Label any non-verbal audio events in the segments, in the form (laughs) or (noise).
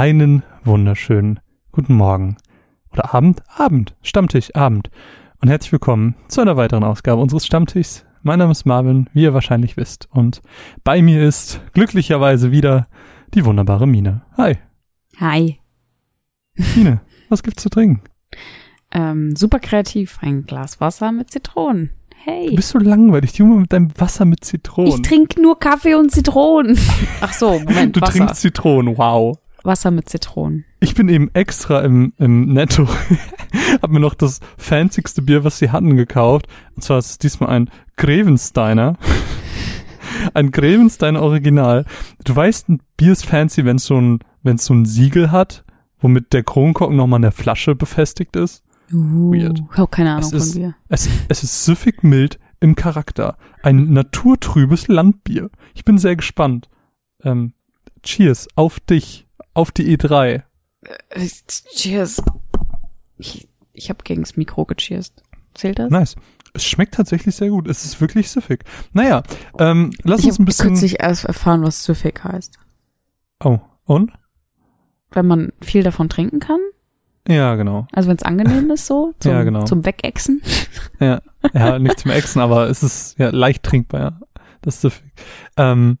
Einen wunderschönen guten Morgen oder Abend, Abend, Stammtisch, Abend und herzlich willkommen zu einer weiteren Ausgabe unseres Stammtischs. Mein Name ist Marvin, wie ihr wahrscheinlich wisst, und bei mir ist glücklicherweise wieder die wunderbare Mine. Hi. Hi. Mine, was gibt's zu trinken? Ähm, super kreativ, ein Glas Wasser mit Zitronen. Hey. Du bist so langweilig, Junge, mit deinem Wasser mit Zitronen. Ich trinke nur Kaffee und Zitronen. (laughs) Ach so, Moment, Du Wasser. trinkst Zitronen, wow. Wasser mit Zitronen. Ich bin eben extra im, im Netto, (laughs) hab mir noch das fancyste Bier, was sie hatten, gekauft. Und zwar ist es diesmal ein Grevensteiner. (laughs) ein Grevensteiner Original. Du weißt, ein Bier ist fancy, wenn es so ein, wenn es so ein Siegel hat, womit der Kronkorken nochmal an der Flasche befestigt ist. Uh, Weird. Ich habe keine Ahnung Es ist- von Bier. Es, es ist süffig mild im Charakter. Ein naturtrübes Landbier. Ich bin sehr gespannt. Ähm, cheers auf dich, auf die E E3. Äh, Cheers. Ich, ich habe gegens Mikro gecheerst. Zählt das? Nice. Es schmeckt tatsächlich sehr gut. Es ist wirklich süffig. Naja, ähm, lass ich uns ein bisschen. kürzlich erst erfahren, was süffig heißt. Oh, und? Wenn man viel davon trinken kann. Ja, genau. Also wenn es angenehm ist so. (laughs) Zum, Ja, genau. Zum Wegexen. (laughs) Ja, ja nicht zum Exen, aber es ist ja leicht trinkbar, ja. Das ist süffig. Ähm,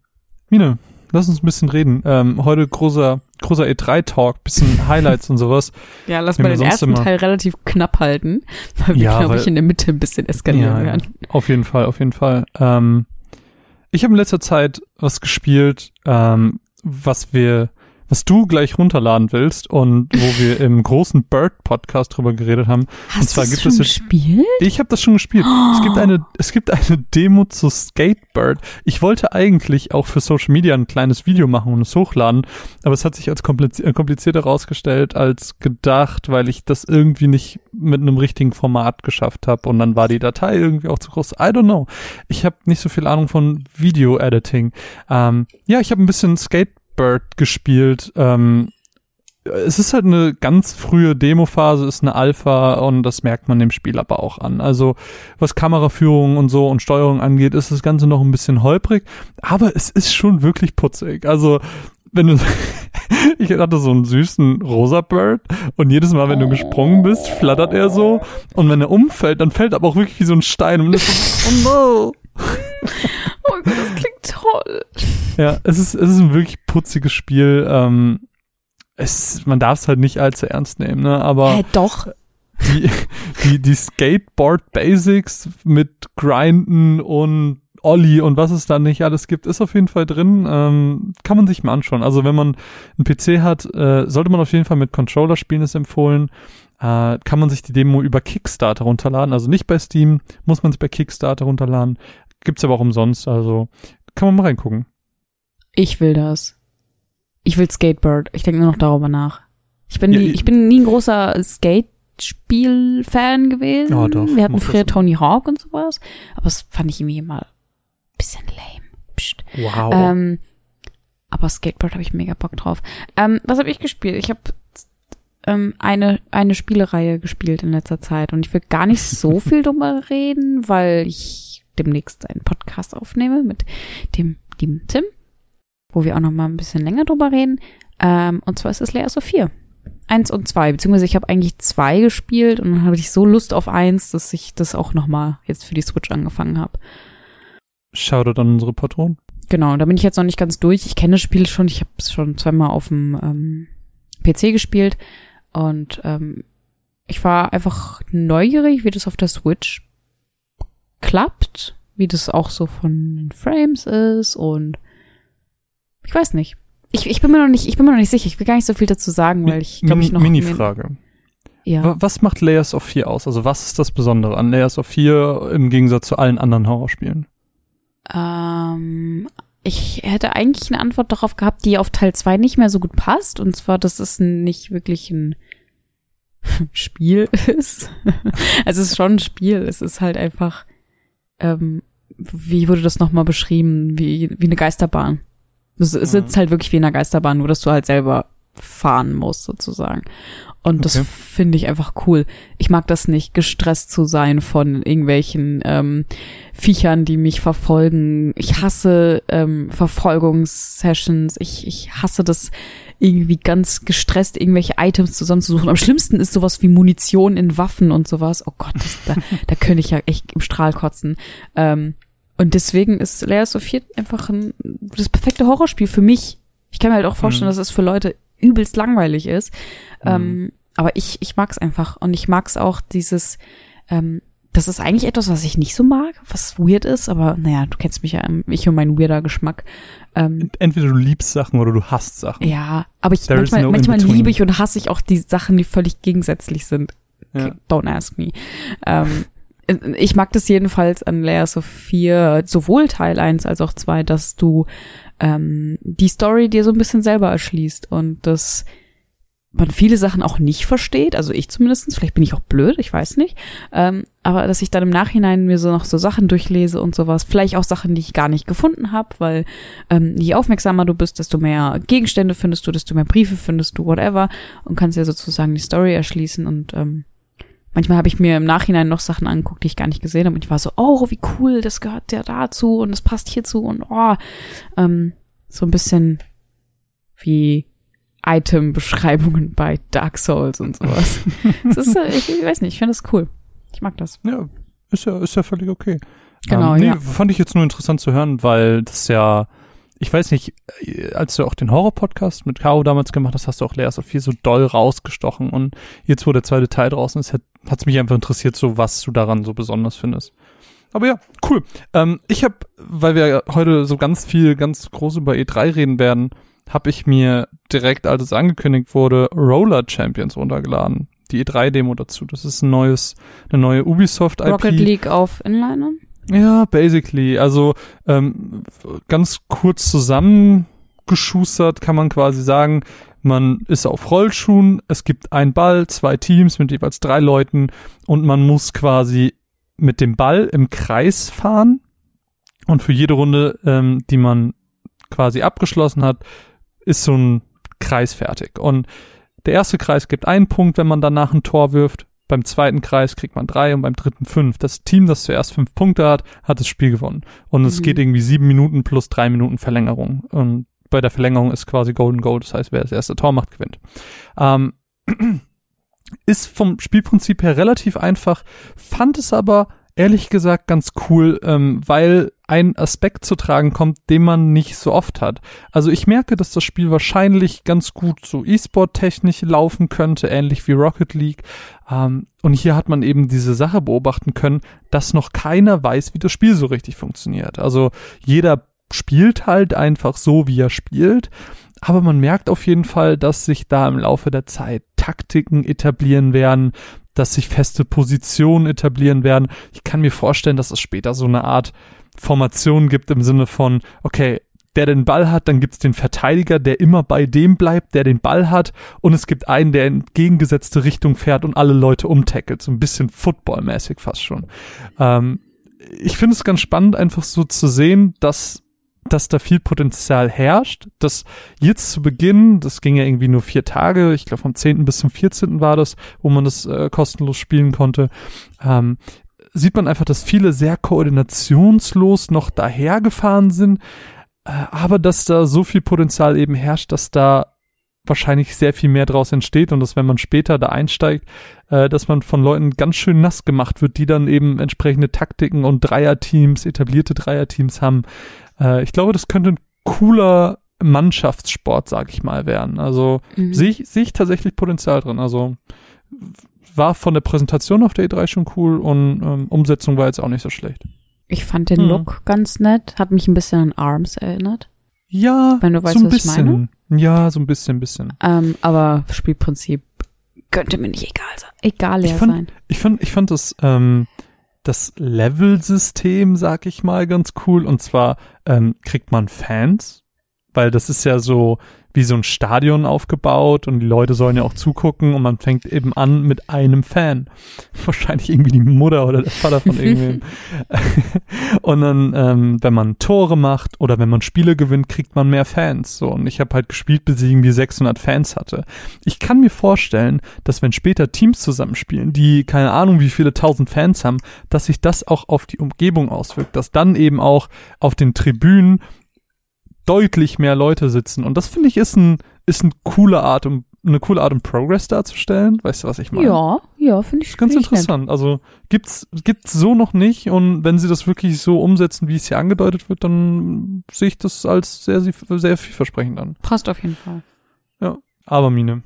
Mine, lass uns ein bisschen reden. Ähm, heute großer, großer E3-Talk, bisschen (laughs) Highlights und sowas. Ja, lass mal den ersten immer- Teil relativ knapp halten, weil wir, Ja, glaube ich, in der Mitte ein bisschen eskalieren ja. werden. Auf jeden Fall, auf jeden Fall. Ähm, ich habe in letzter Zeit was gespielt, ähm, was wir, was du gleich runterladen willst und wo wir im großen Bird-Podcast drüber geredet haben. Hast zwar du gibt schon es jetzt- gespielt? Ich habe das schon gespielt. Es gibt eine, es gibt eine Demo zu Skatebird. Ich wollte eigentlich auch für Social Media ein kleines Video machen und es hochladen, aber es hat sich als äh, komplizierter herausgestellt als gedacht, weil ich das irgendwie nicht mit einem richtigen Format geschafft habe und dann war die Datei irgendwie auch zu groß. I don't know. Ich habe nicht so viel Ahnung von Video-Editing. Ähm, ja, ich habe ein bisschen Skatebird gespielt. Ähm, es ist halt eine ganz frühe Demo-Phase, ist eine Alpha und das merkt man dem Spiel aber auch an. Also was Kameraführung und so und Steuerung angeht, ist das Ganze noch ein bisschen holprig, aber es ist schon wirklich putzig. Also wenn du, (laughs) ich hatte so einen süßen rosa Bird und jedes Mal, wenn du gesprungen bist, flattert er so und wenn er umfällt, dann fällt er aber auch wirklich wie so ein Stein und ist so, oh no. (laughs) Oh Gott, das klingt toll. Ja, es ist, es ist ein wirklich putziges Spiel. Ähm, es, man darf es halt nicht allzu ernst nehmen, ne? Aber Hä, doch. die, die, die Skateboard Basics mit Grinden und Olli und was es da nicht alles gibt, ist auf jeden Fall drin. Ähm, kann man sich mal anschauen. Also wenn man einen PC hat, äh, sollte man auf jeden Fall mit Controller spielen, ist empfohlen. Äh, kann man sich die Demo über Kickstarter runterladen. Also nicht bei Steam, muss man sich bei Kickstarter runterladen. Gibt's aber auch umsonst, also kann man mal reingucken. Ich will das. Ich will Skatebird. Ich denke nur noch darüber nach. Ich bin, Ja, nie, ich- bin nie ein großer Skate-Spiel-Fan gewesen. Ja, doch, Wir hatten früher. Tony Hawk und sowas. Aber das fand ich irgendwie immer ein bisschen lame. Psst. Wow. Ähm, aber Skateboard habe ich mega Bock drauf. Ähm, was habe ich gespielt? Ich habe ähm, eine, eine Spielereihe gespielt in letzter Zeit und ich will gar nicht so (laughs) viel drüber reden, weil ich demnächst einen Podcast aufnehme mit dem lieben Tim, wo wir auch noch mal ein bisschen länger drüber reden. Ähm, und zwar ist es Layers of 4. Eins und zwei, beziehungsweise ich habe eigentlich zwei gespielt und dann hatte ich so Lust auf eins, dass ich das auch noch mal jetzt für die Switch angefangen habe. Shoutout an unsere Patronen. Genau, da bin ich jetzt noch nicht ganz durch. Ich kenne das Spiel schon. Ich habe es schon zweimal auf dem ähm, PC gespielt. Und ähm, ich war einfach neugierig, wie das auf der Switch klappt, wie das auch so von den Frames ist und ich weiß nicht. Ich, ich bin mir noch nicht, ich bin mir noch nicht sicher. Ich will gar nicht so viel dazu sagen, weil ich glaube ich noch Mini-Frage. Ja. Wa- Was macht Layers of 4 aus? Also was ist das Besondere an Layers of 4 im Gegensatz zu allen anderen Horrorspielen? Ähm, ich hätte eigentlich eine Antwort darauf gehabt, die auf Teil 2 nicht mehr so gut passt. Und zwar, dass es nicht wirklich ein (laughs) Spiel ist. also (laughs) es ist schon ein Spiel. Es ist halt einfach, ähm, wie wurde das nochmal beschrieben? Wie, wie eine Geisterbahn. Es es Mhm. sitzt halt wirklich wie in einer Geisterbahn, nur dass du halt selber fahren muss, sozusagen. Und das Okay. finde ich einfach cool. Ich mag das nicht, gestresst zu sein von irgendwelchen ähm, Viechern, die mich verfolgen. Ich hasse ähm, Verfolgungssessions. Ich, ich hasse das irgendwie ganz gestresst, irgendwelche Items zusammenzusuchen. Am schlimmsten ist sowas wie Munition in Waffen und sowas. Oh Gott, das, da, (laughs) da könnte ich ja echt im Strahl kotzen. Ähm, und deswegen ist Layers of Fear einfach ein, das perfekte Horrorspiel für mich. Ich kann mir halt auch vorstellen, Mhm. dass es für Leute übelst langweilig ist. Ähm, aber ich, ich mag's einfach. Und ich mag's auch dieses, ähm, das ist eigentlich etwas, was ich nicht so mag, was weird ist, aber naja, du kennst mich ja, ähm, ich und mein weirder Geschmack. Ähm, Entweder du liebst Sachen oder du hasst Sachen. ja, aber ich, There manchmal, no manchmal liebe ich und hasse ich auch die Sachen, die völlig gegensätzlich sind. Ja. Don't ask me. Ähm, ich mag das jedenfalls an Layers of 4, sowohl Teil 1 als auch 2, dass du ähm, die Story dir so ein bisschen selber erschließt und dass man viele Sachen auch nicht versteht, also ich zumindestens, vielleicht bin ich auch blöd, ich weiß nicht, ähm, aber dass ich dann im Nachhinein mir so noch so Sachen durchlese und sowas, vielleicht auch Sachen, die ich gar nicht gefunden habe, weil ähm, je aufmerksamer du bist, desto mehr Gegenstände findest du, desto mehr Briefe findest du, whatever, und kannst ja sozusagen die Story erschließen und ähm, manchmal habe ich mir im Nachhinein noch Sachen angeguckt, die ich gar nicht gesehen habe und ich war so, oh, wie cool, das gehört ja dazu und das passt hierzu und oh, ähm, so ein bisschen wie Item-Beschreibungen bei Dark Souls und sowas. (laughs) das ist, äh, ich, ich weiß nicht, ich finde das cool. Ich mag das. Ja, ist ja, ist ja völlig okay. Genau, ähm, nee, ja. Fand ich jetzt nur interessant zu hören, weil das ja, ich weiß nicht, äh, als du auch den Horror-Podcast mit Caro damals gemacht hast, hast du auch Layers of 4 so doll rausgestochen und jetzt, wo der zweite Teil draußen ist, hat es mich einfach interessiert, so was du daran so besonders findest. Aber ja, cool. Ähm, ich habe, weil wir heute so ganz viel, ganz groß über E3 reden werden, habe ich mir direkt, als es angekündigt wurde, Roller Champions runtergeladen. Die E3-Demo dazu. Das ist ein neues, eine neue Ubisoft-IP. Rocket League auf Inliner? Ja, basically. Also ähm, ganz kurz zusammengeschustert kann man quasi sagen, man ist auf Rollschuhen, es gibt einen Ball, zwei Teams mit jeweils drei Leuten und man muss quasi mit dem Ball im Kreis fahren und für jede Runde, ähm, die man quasi abgeschlossen hat, ist so ein Kreis fertig. Und der erste Kreis gibt einen Punkt, wenn man danach ein Tor wirft. Beim zweiten Kreis kriegt man drei und beim dritten fünf. Das Team, das zuerst fünf Punkte hat, hat das Spiel gewonnen. Und es Mhm. geht irgendwie sieben Minuten plus drei Minuten Verlängerung. Und bei der Verlängerung ist quasi Golden Goal. Das heißt, wer das erste Tor macht, gewinnt. Ähm, (clears throat) ist vom Spielprinzip her relativ einfach, fand es aber ehrlich gesagt ganz cool, ähm, weil ein Aspekt zu tragen kommt, den man nicht so oft hat. Also ich merke, dass das Spiel wahrscheinlich ganz gut so E-Sport-technisch laufen könnte, ähnlich wie Rocket League. Ähm, und hier hat man eben diese Sache beobachten können, dass noch keiner weiß, wie das Spiel so richtig funktioniert. Also jeder spielt halt einfach so, wie er spielt. Aber man merkt auf jeden Fall, dass sich da im Laufe der Zeit Taktiken etablieren werden, dass sich feste Positionen etablieren werden. Ich kann mir vorstellen, dass es später so eine Art Formation gibt im Sinne von, okay, der den Ball hat, dann gibt's den Verteidiger, der immer bei dem bleibt, der den Ball hat, und es gibt einen, der in entgegengesetzte Richtung fährt und alle Leute umtackelt, so ein bisschen Football-mäßig fast schon. Ähm, ich finde es ganz spannend, einfach so zu sehen, dass dass da viel Potenzial herrscht, dass jetzt zu Beginn, das ging ja irgendwie nur vier Tage, ich glaube vom 10. bis zum 14. war das, wo man das äh, kostenlos spielen konnte, ähm, sieht man einfach, dass viele sehr koordinationslos noch dahergefahren sind, äh, aber dass da so viel Potenzial eben herrscht, dass da wahrscheinlich sehr viel mehr draus entsteht und dass wenn man später da einsteigt, äh, dass man von Leuten ganz schön nass gemacht wird, die dann eben entsprechende Taktiken und Dreierteams, etablierte Dreierteams haben. Äh, ich glaube, das könnte ein cooler Mannschaftssport, sag ich mal, werden. Also Mhm. sehe ich, sehe ich tatsächlich Potenzial drin. Also war von der Präsentation auf der E3 schon cool und ähm, Umsetzung war jetzt auch nicht so schlecht. Ich fand den Hm. Look ganz nett, hat mich ein bisschen an ARMS erinnert. Ja, Wenn du weißt, so ein was ich bisschen. Ja, so ein bisschen, bisschen. Ähm, aber Spielprinzip könnte mir nicht egal sein. Egal Ich fand- sein. Ich fand, ich fand das, ähm, das Level-System, sag ich mal, ganz cool. Und zwar ähm, kriegt man Fans, weil das ist ja so wie so ein Stadion aufgebaut und die Leute sollen ja auch zugucken und man fängt eben an mit einem Fan. (laughs) Wahrscheinlich irgendwie die Mutter oder der Vater von irgendwem. (laughs) (laughs) und dann, ähm, wenn man Tore macht oder wenn man Spiele gewinnt, kriegt man mehr Fans. So, und ich habe halt gespielt, bis ich irgendwie 600 Fans hatte. Ich kann mir vorstellen, dass wenn später Teams zusammenspielen, die keine Ahnung wie viele tausend Fans haben, dass sich das auch auf die Umgebung auswirkt, dass dann eben auch auf den Tribünen deutlich mehr Leute sitzen. Und das finde ich ist ein, ist ein coole Art, um eine coole Art, um Progress darzustellen. Weißt du, was ich meine? Ja, ja, finde ich Ganz find ich interessant. Also gibt's gibt's so noch nicht und wenn sie das wirklich so umsetzen, wie es hier angedeutet wird, dann sehe ich das als sehr sehr, vielversprechend an. Passt auf jeden Fall. Aber Mine,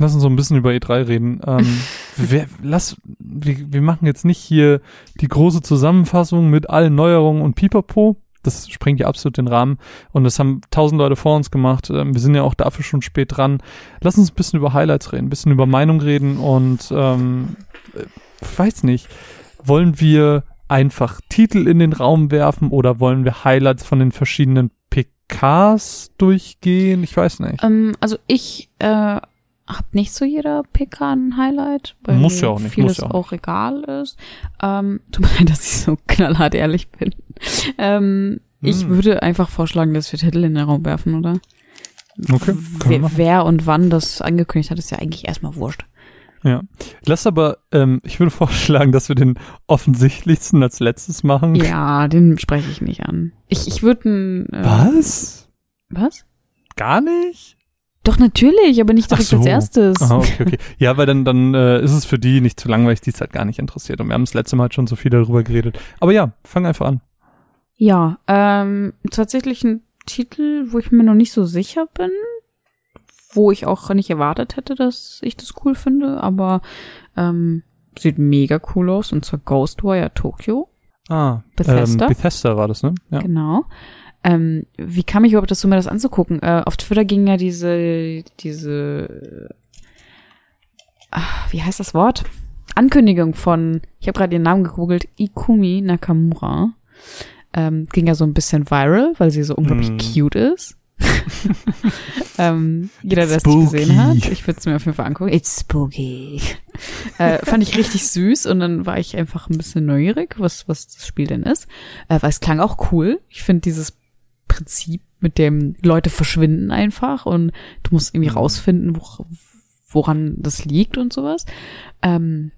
lass uns so ein bisschen über E3 reden. Ähm, (laughs) wer, lass, wir, wir machen jetzt nicht hier die große Zusammenfassung mit allen Neuerungen und Pipapo. Das sprengt ja absolut den Rahmen. Und das haben tausend Leute vor uns gemacht. Ähm, wir sind ja auch dafür schon spät dran. Lass uns ein bisschen über Highlights reden, ein bisschen über Meinung reden und ähm, äh, weiß nicht. Wollen wir einfach Titel in den Raum werfen oder wollen wir Highlights von den verschiedenen PKs durchgehen? Ich weiß nicht. Ähm, also ich äh, habe nicht zu jeder PK ein Highlight, weil Muss ja auch nicht, vieles muss ja auch auch egal ist. Ähm, (laughs) tut mir leid, dass ich so knallhart ehrlich bin. Ähm, Ich Hm. würde einfach vorschlagen, dass wir Titel in den Raum werfen, oder? Okay, Wer, wer und wann das angekündigt hat, ist ja eigentlich erstmal wurscht. Ja. Lass aber, ähm, ich würde (laughs) vorschlagen, dass wir den offensichtlichsten als letztes machen. Ja, den spreche ich nicht an. Ich, ich würde ein. Äh, Was? Was? Gar nicht? Doch, natürlich, aber nicht direkt so. als erstes. Ah, okay, okay. Ja, weil dann, dann äh, ist es für die nicht zu langweilig, die es halt gar nicht interessiert. Und wir haben das letzte Mal schon so viel darüber geredet. Aber ja, fang einfach an. Ja, ähm, tatsächlich ein Titel, wo ich mir noch nicht so sicher bin, wo ich auch nicht erwartet hätte, dass ich das cool finde, aber ähm, sieht mega cool aus, und zwar Ghostwire Tokyo. Ah, Bethesda? Ähm, Bethesda war das, ne? Ja. Genau. Ähm, wie kam ich überhaupt dazu, mir das anzugucken? Äh, auf Twitter ging ja diese, diese, ach, wie heißt das Wort? Ankündigung von, ich habe gerade den Namen gegoogelt, Ikumi Nakamura. Ähm, ging ja so ein bisschen viral, weil sie so unglaublich Mm. cute ist. (laughs) ähm, jeder, der es nicht gesehen hat, ich würde es mir auf jeden Fall angucken. It's spooky. (laughs) äh, fand ich richtig süß und dann war ich einfach ein bisschen neugierig, was, was das Spiel denn ist. Äh, weil es klang auch cool. Ich finde dieses Prinzip, mit dem Leute verschwinden einfach und du musst irgendwie Mhm. rausfinden, wo, woran das liegt und sowas. Ähm,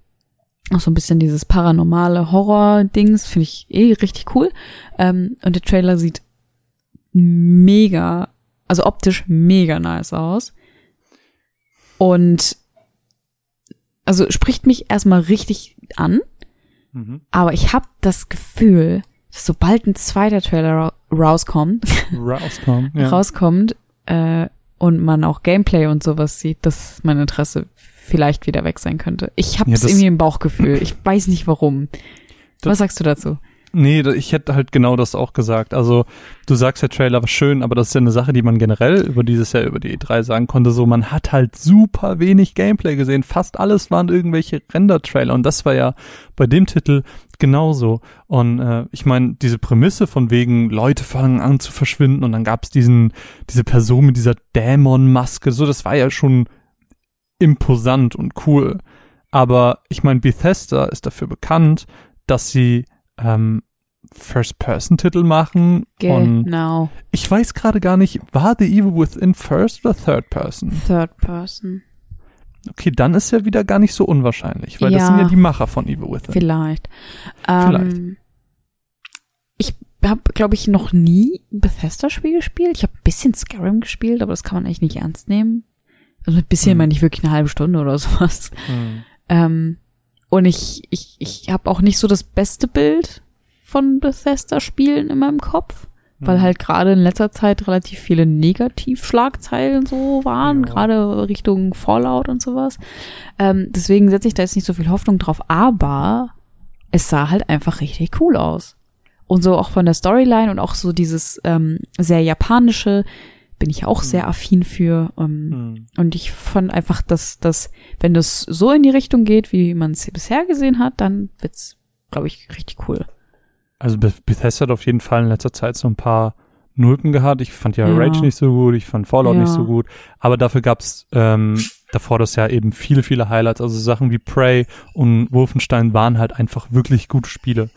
auch so ein bisschen dieses paranormale Horror-Dings finde ich eh richtig cool. Ähm, und der Trailer sieht mega, also optisch mega nice aus. Und also spricht mich erstmal richtig an, Mhm. aber ich habe das Gefühl, sobald ein zweiter Trailer ra rauskommt, (laughs) Rauskommen. Ja. rauskommt äh, und man auch Gameplay und sowas sieht, dass mein Interesse vielleicht wieder weg sein könnte. Ich habe Ja, irgendwie im Bauchgefühl. Ich weiß nicht warum. Das- Was sagst du dazu? Nee, ich hätte halt genau das auch gesagt. Also, du sagst, der Trailer war schön, aber das ist ja eine Sache, die man generell über dieses Jahr, über die E3 sagen konnte. So, man hat halt super wenig Gameplay gesehen. Fast alles waren irgendwelche Render-Trailer. Und das war ja bei dem Titel genauso. Und äh, ich meine, diese Prämisse von wegen, Leute fangen an zu verschwinden und dann gab's diesen, diese Person mit dieser Dämon-Maske, so, das war ja schon imposant und cool. Aber ich meine, Bethesda ist dafür bekannt, dass sie ähm, First-Person-Titel machen. Und Genau. ich weiß gerade gar nicht, war The Evil Within First oder Third Person? Third Person. Okay, dann ist ja wieder gar nicht so unwahrscheinlich, weil das Ja. sind ja die Macher von Evil Within. Vielleicht. Vielleicht. Ähm, ich habe, glaube ich, noch nie ein Bethesda-Spiel gespielt. Ich habe ein bisschen Skyrim gespielt, aber das kann man eigentlich nicht ernst nehmen. Also mit bisschen Hm. meine ich wirklich eine halbe Stunde oder (laughs) sowas. Hm. Ähm, und ich, ich, ich habe auch nicht so das beste Bild von Bethesda-Spielen in meinem Kopf, weil Hm. halt gerade in letzter Zeit relativ viele Negativschlagzeilen so waren, Ja. gerade Richtung Fallout und sowas. Ähm, deswegen setze ich da jetzt nicht so viel Hoffnung drauf, aber es sah halt einfach richtig cool aus. Und so auch von der Storyline und auch so dieses ähm, sehr japanische bin ich auch sehr affin für. Ähm, Hm. und ich fand einfach, dass, dass wenn das so in die Richtung geht, wie man es bisher gesehen hat, dann wird's, glaube ich, richtig cool. Also Beth- Bethesda hat auf jeden Fall in letzter Zeit so ein paar Nulpen gehabt. Ich fand ja, Ja. Rage nicht so gut, ich fand Fallout Ja. nicht so gut. Aber dafür gab's ähm, davor das Jahr eben viele, viele Highlights. Also Sachen wie Prey und Wolfenstein waren halt einfach wirklich gute Spiele.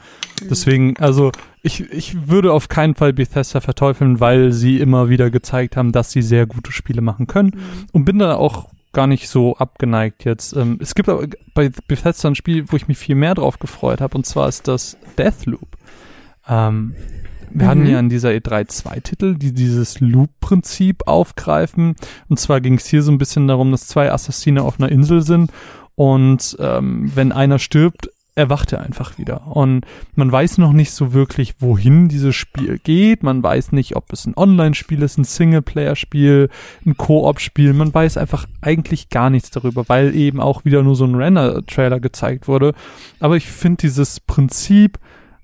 Deswegen, also ich, ich würde auf keinen Fall Bethesda verteufeln, weil sie immer wieder gezeigt haben, dass sie sehr gute Spiele machen können. Und bin da auch gar nicht so abgeneigt jetzt. Ähm, es gibt aber bei Bethesda ein Spiel, wo ich mich viel mehr drauf gefreut habe, und zwar ist das Deathloop. Ähm, wir Mhm. hatten ja in dieser E3 zwei Titel, die dieses Loop-Prinzip aufgreifen. Und zwar ging es hier so ein bisschen darum, dass zwei Assassine auf einer Insel sind und ähm, wenn einer stirbt, erwacht er einfach wieder. Und man weiß noch nicht so wirklich, wohin dieses Spiel geht. Man weiß nicht, ob es ein Online-Spiel ist, ein Singleplayer-Spiel, ein Koop-Spiel. Man weiß einfach eigentlich gar nichts darüber, weil eben auch wieder nur so ein Render-Trailer gezeigt wurde. Aber ich finde dieses Prinzip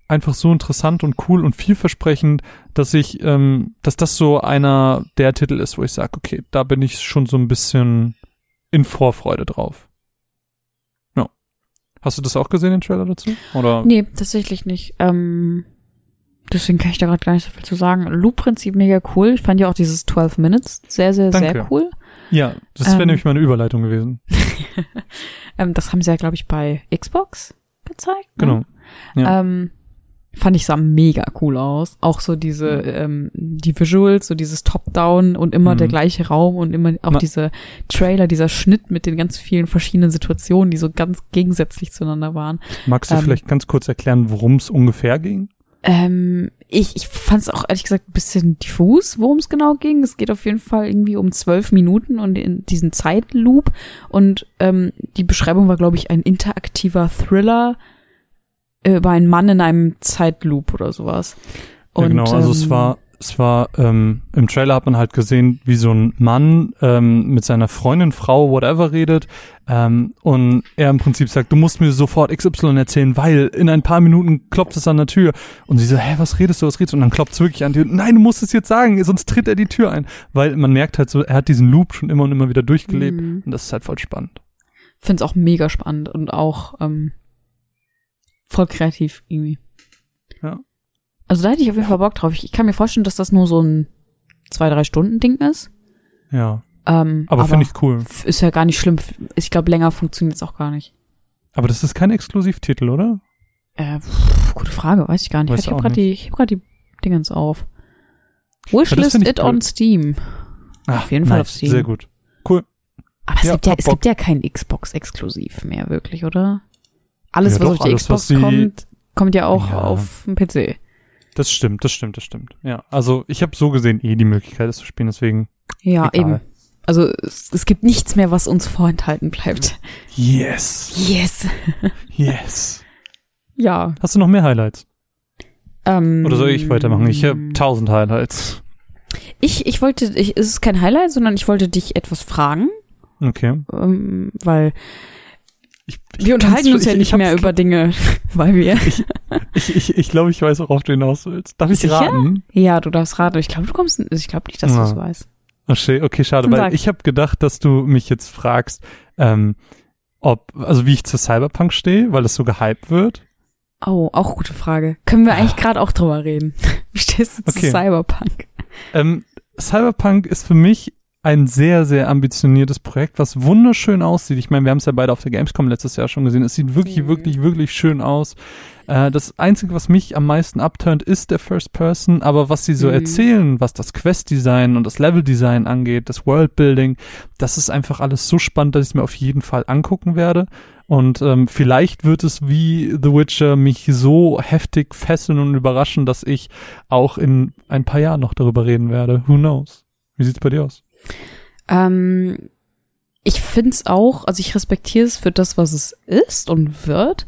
einfach so interessant und cool und vielversprechend, dass ich, ähm, dass das so einer der Titel ist, wo ich sage, okay, da bin ich schon so ein bisschen in Vorfreude drauf. Hast du das auch gesehen, den Trailer dazu? Oder? Nee, tatsächlich nicht. Ähm, deswegen kann ich da gerade gar nicht so viel zu sagen. Loop-Prinzip mega cool. Ich fand ja auch dieses 12 Minutes sehr, sehr, sehr Danke. cool. Ja, das wäre Ähm. nämlich meine Überleitung gewesen. (laughs) Ähm, das haben sie ja, glaube ich, bei Xbox gezeigt. Ne? Genau. Ja. Ähm, fand ich sah mega cool aus. Auch so diese, ähm, die Visuals, so dieses Top-Down und immer Mhm. der gleiche Raum und immer auch Ma- diese Trailer, dieser Schnitt mit den ganz vielen verschiedenen Situationen, die so ganz gegensätzlich zueinander waren. Magst du ähm, vielleicht ganz kurz erklären, worum es ungefähr ging? Ähm, ich ich fand es auch ehrlich gesagt ein bisschen diffus, worum es genau ging. Es geht auf jeden Fall irgendwie um zwölf Minuten und in diesen Zeitloop. Und ähm, die Beschreibung war, glaube ich, ein interaktiver Thriller über einen Mann in einem Zeitloop oder sowas. Und, ja, genau, also es ähm, war, es war, ähm, im Trailer hat man halt gesehen, wie so ein Mann ähm, mit seiner Freundin, Frau, whatever redet ähm, und er im Prinzip sagt, du musst mir sofort XY erzählen, weil in ein paar Minuten klopft es an der Tür und sie so, hä, was redest du, was redest du? Und dann klopft es wirklich an die Tür, nein, du musst es jetzt sagen, sonst tritt er die Tür ein, weil man merkt halt so, er hat diesen Loop schon immer und immer wieder durchgelebt Mhm. und das ist halt voll spannend. Finde es auch mega spannend und auch ähm, voll kreativ irgendwie. Ja. Also da hätte ich auf jeden Fall Bock drauf. Ich, ich kann mir vorstellen, dass das nur so ein zwei, drei Stunden Ding ist. Ja, Ähm, aber, finde ich cool. Ist ja gar nicht schlimm. Ich glaube, länger funktioniert es auch gar nicht. Aber das ist kein Exklusivtitel, oder? Äh, pff, gute Frage, weiß ich gar nicht. Weiß ich habe gerade die, ich hab grad die Dingens auf. Wishlist Ja, it cool. on Steam. Ah, Auf jeden Fall auf nice, Steam. Sehr gut. Cool. Aber es, Ja, gibt, ja, es gibt ja kein Xbox-Exklusiv mehr, wirklich, oder? Alles, Ja, was doch, auf die alles, Xbox sie- kommt, kommt ja auch Ja. auf dem PC. Das stimmt, das stimmt, das stimmt. Ja, also ich habe so gesehen eh die Möglichkeit, das zu spielen, deswegen. Ja, Egal. eben. Also es, es gibt nichts mehr, was uns vorenthalten bleibt. Yes. Yes. Yes. (laughs) Ja. Hast du noch mehr Highlights? Ähm, Oder soll ich weitermachen? Ich habe tausend Highlights. ich, ich wollte, ich, es ist kein Highlight, sondern ich wollte dich etwas fragen, Okay. ähm, weil Ich, wir unterhalten uns ja ich, nicht ich mehr über Dinge, (laughs) weil wir. Ich, ich, ich glaube, ich weiß, worauf du hinaus willst. Darf ich Sicher? raten? Ja, du darfst raten. Ich glaube, du kommst. Ich glaube nicht, dass du Ja. es weißt. Okay, okay, schade, weil ich habe gedacht, dass du mich jetzt fragst, ähm, ob, also wie ich zu Cyberpunk stehe, weil das so gehypt wird. Oh, auch gute Frage. Können wir eigentlich gerade auch drüber reden? (laughs) Wie stehst du zu Okay. Cyberpunk? Ähm, Cyberpunk ist für mich ein sehr, sehr ambitioniertes Projekt, was wunderschön aussieht. Ich meine, wir haben es ja beide auf der Gamescom letztes Jahr schon gesehen. Es sieht wirklich, Mhm. wirklich, wirklich schön aus. Äh, das Einzige, was mich am meisten abturnt, ist der First Person. Aber was sie so Mhm. erzählen, was das Quest-Design und das Level-Design angeht, das Worldbuilding, das ist einfach alles so spannend, dass ich es mir auf jeden Fall angucken werde. Und ähm, vielleicht wird es wie The Witcher mich so heftig fesseln und überraschen, dass ich auch in ein paar Jahren noch darüber reden werde. Who knows? Wie sieht's bei dir aus? Ähm, ich find's auch, also ich respektiere es für das, was es ist und wird.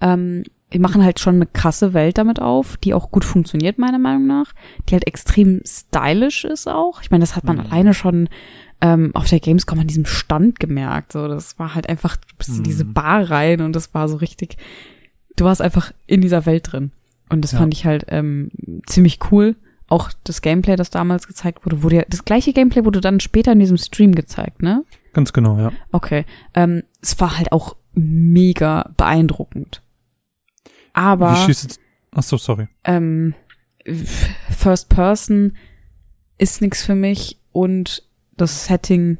Ähm, wir machen halt schon eine krasse Welt damit auf, die auch gut funktioniert, meiner Meinung nach. Die halt extrem stylisch ist auch. Ich meine, das hat man Mhm. alleine schon ähm, auf der Gamescom an diesem Stand gemerkt. So, das war halt einfach, du bist in diese Mhm. Bar rein und das war so richtig, du warst einfach in dieser Welt drin. Und das Ja. fand ich halt ähm, ziemlich cool. Auch das Gameplay, das damals gezeigt wurde, wurde ja, das gleiche Gameplay wurde dann später in diesem Stream gezeigt, ne? Ganz genau, ja. Okay. Ähm, es war halt auch mega beeindruckend. Aber Wie schießt jetzt? Ach so, sorry. ähm, First Person ist nichts für mich und das Setting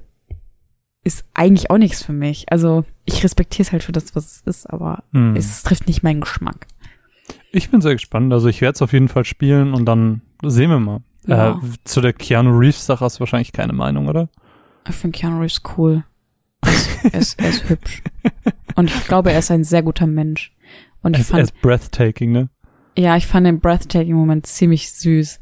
ist eigentlich auch nichts für mich. Also ich respektiere es halt für das, was es ist, aber Hm. es trifft nicht meinen Geschmack. Ich bin sehr gespannt. Also ich werde es auf jeden Fall spielen und dann sehen wir mal. Ja. Äh, zu der Keanu Reeves Sache hast du wahrscheinlich keine Meinung, oder? Ich finde Keanu Reeves cool. Er ist, er ist, er hübsch. Und ich glaube, er ist ein sehr guter Mensch. Und Er ich ist, er fand, ist breathtaking, ne? ja, ich fand den Breathtaking-Moment ziemlich süß.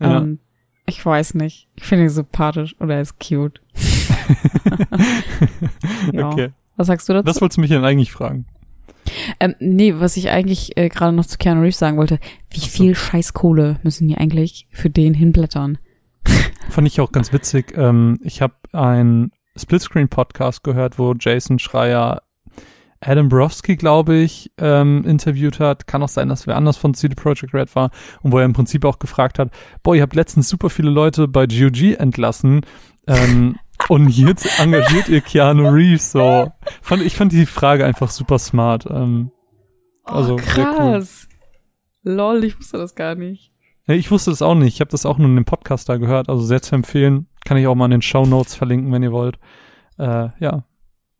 Ja. Ähm, ich weiß nicht. Ich finde ihn sympathisch oder er ist cute. (laughs) (laughs) Ja. Okay. Was sagst du dazu? Was wolltest du mich denn eigentlich fragen? Ähm, nee, was ich eigentlich äh, gerade noch zu Keanu Reeves sagen wollte, wie viel Scheißkohle müssen die eigentlich für den hinblättern? (laughs) Fand ich auch ganz witzig. Ähm, ich habe einen Splitscreen-Podcast gehört, wo Jason Schreier Adam Brofsky, glaube ich, ähm, interviewt hat. Kann auch sein, dass wer anders von CD Projekt Red war. Und wo er im Prinzip auch gefragt hat, boah, ihr habt letztens super viele Leute bei GOG entlassen. Ähm, und jetzt engagiert ihr Keanu Reeves so. Fand, ich fand die Frage einfach super smart. Ähm, Also, oh, sehr cool. krass. Lol, ich wusste das gar nicht. Ja, ich wusste das auch nicht. Ich habe das auch nur in dem Podcast da gehört. Also sehr zu empfehlen. Kann ich auch mal in den Show Notes verlinken, wenn ihr wollt. Äh, ja.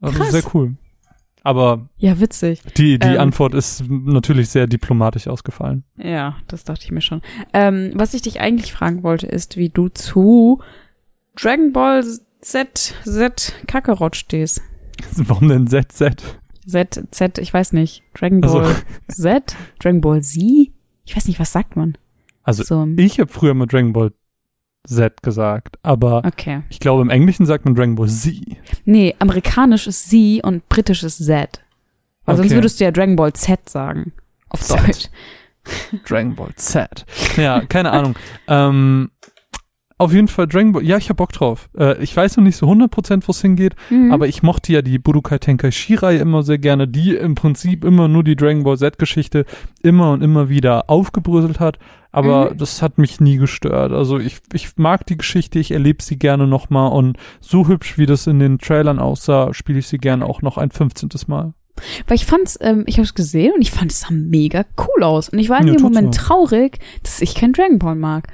Also Krass. sehr cool. Aber Ja, witzig. die, die Ähm. Antwort ist natürlich sehr diplomatisch ausgefallen. Ja, das dachte ich mir schon. Ähm, was ich dich eigentlich fragen wollte, ist, wie du zu Dragon Ball Z, Z Kakarot stehst. (laughs) Warum denn ZZ? Z, Z, ich weiß nicht. Dragon Also- Ball (laughs) Z? Dragon Ball Z? Ich weiß nicht, was sagt man? Also So, ich habe früher mal Dragon Ball Z gesagt, aber okay. ich glaube im Englischen sagt man Dragon Ball Z. Nee, amerikanisch ist sie und britisch ist Z. Weil sonst Okay. würdest du ja Dragon Ball Z sagen. Auf Z. Deutsch. Dragon Ball Z. Ja, keine Ahnung. (laughs) Ähm, auf jeden Fall Dragon Ball. Ja, ich hab Bock drauf. Äh, ich weiß noch nicht so 100%, wo es hingeht, Mhm. aber ich mochte ja die Budokai Tenkaichi-Reihe immer sehr gerne, die im Prinzip immer nur die Dragon Ball Z-Geschichte immer und immer wieder aufgebröselt hat. Aber Mhm. das hat mich nie gestört. Also ich, ich mag die Geschichte, ich erlebe sie gerne nochmal und so hübsch, wie das in den Trailern aussah, spiele ich sie gerne auch noch ein 15. Mal. Weil ich fand's, ähm, ich habe es gesehen und ich fand es sah mega cool aus. Und ich war in Ja, dem Moment auch. traurig, dass ich kein Dragon Ball mag.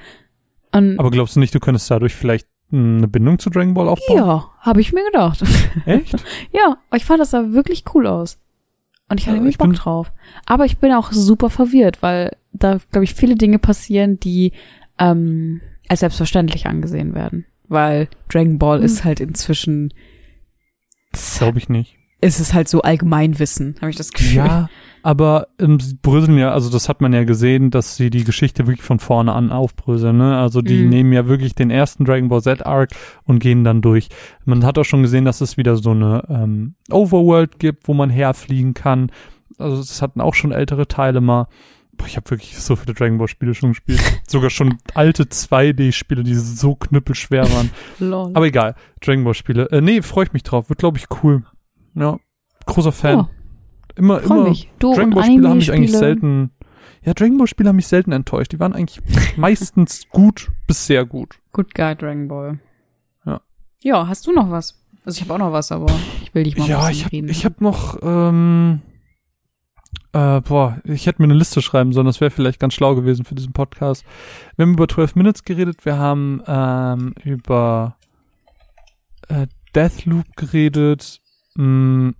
Und Aber glaubst du nicht, du könntest dadurch vielleicht mh, eine Bindung zu Dragon Ball aufbauen? ja, habe ich mir gedacht. (laughs) Echt? ja, aber ich fand das sah wirklich cool aus. Und ich hatte Ja, irgendwie Bock drauf. Aber ich bin auch super verwirrt, weil da, glaube ich, viele Dinge passieren, die ähm, als selbstverständlich angesehen werden. Weil Dragon Ball Hm. ist halt inzwischen, Glaube ich nicht. Ist es halt so Allgemeinwissen, habe ich das Gefühl. Ja, aber ähm, sie bröseln ja, also das hat man ja gesehen, dass sie die Geschichte wirklich von vorne an aufbröseln. Ne? Also die Mhm. nehmen ja wirklich den ersten Dragon Ball Z Arc und gehen dann durch. Man hat auch schon gesehen, dass es wieder so eine ähm, Overworld gibt, wo man herfliegen kann. Also das hatten auch schon ältere Teile mal. Boah, ich habe wirklich so viele Dragon Ball Spiele schon gespielt. (laughs) Sogar schon alte 2D-Spiele, die so knüppelschwer waren. (laughs) Aber egal, Dragon Ball Spiele. Äh, nee, freue ich mich drauf. Wird, glaube ich, cool. Ja, großer Fan. Ja, immer, freu immer. mich. Du Dragon Ball Spiele haben mich eigentlich selten. Ja, Dragon Ball Spiele haben mich selten enttäuscht. Die waren eigentlich (laughs) meistens gut bis sehr gut. Good Guy Dragon Ball. Ja. Ja, hast du noch was? Also ich habe auch noch was, aber ich will dich mal ein ja, bisschen ich habe reden. ich hab noch. Ähm, äh, boah, ich hätte mir eine Liste schreiben sollen. Das wäre vielleicht ganz schlau gewesen für diesen Podcast. Wir haben über 12 Minutes geredet. Wir haben ähm, über äh, Deathloop geredet. Mm,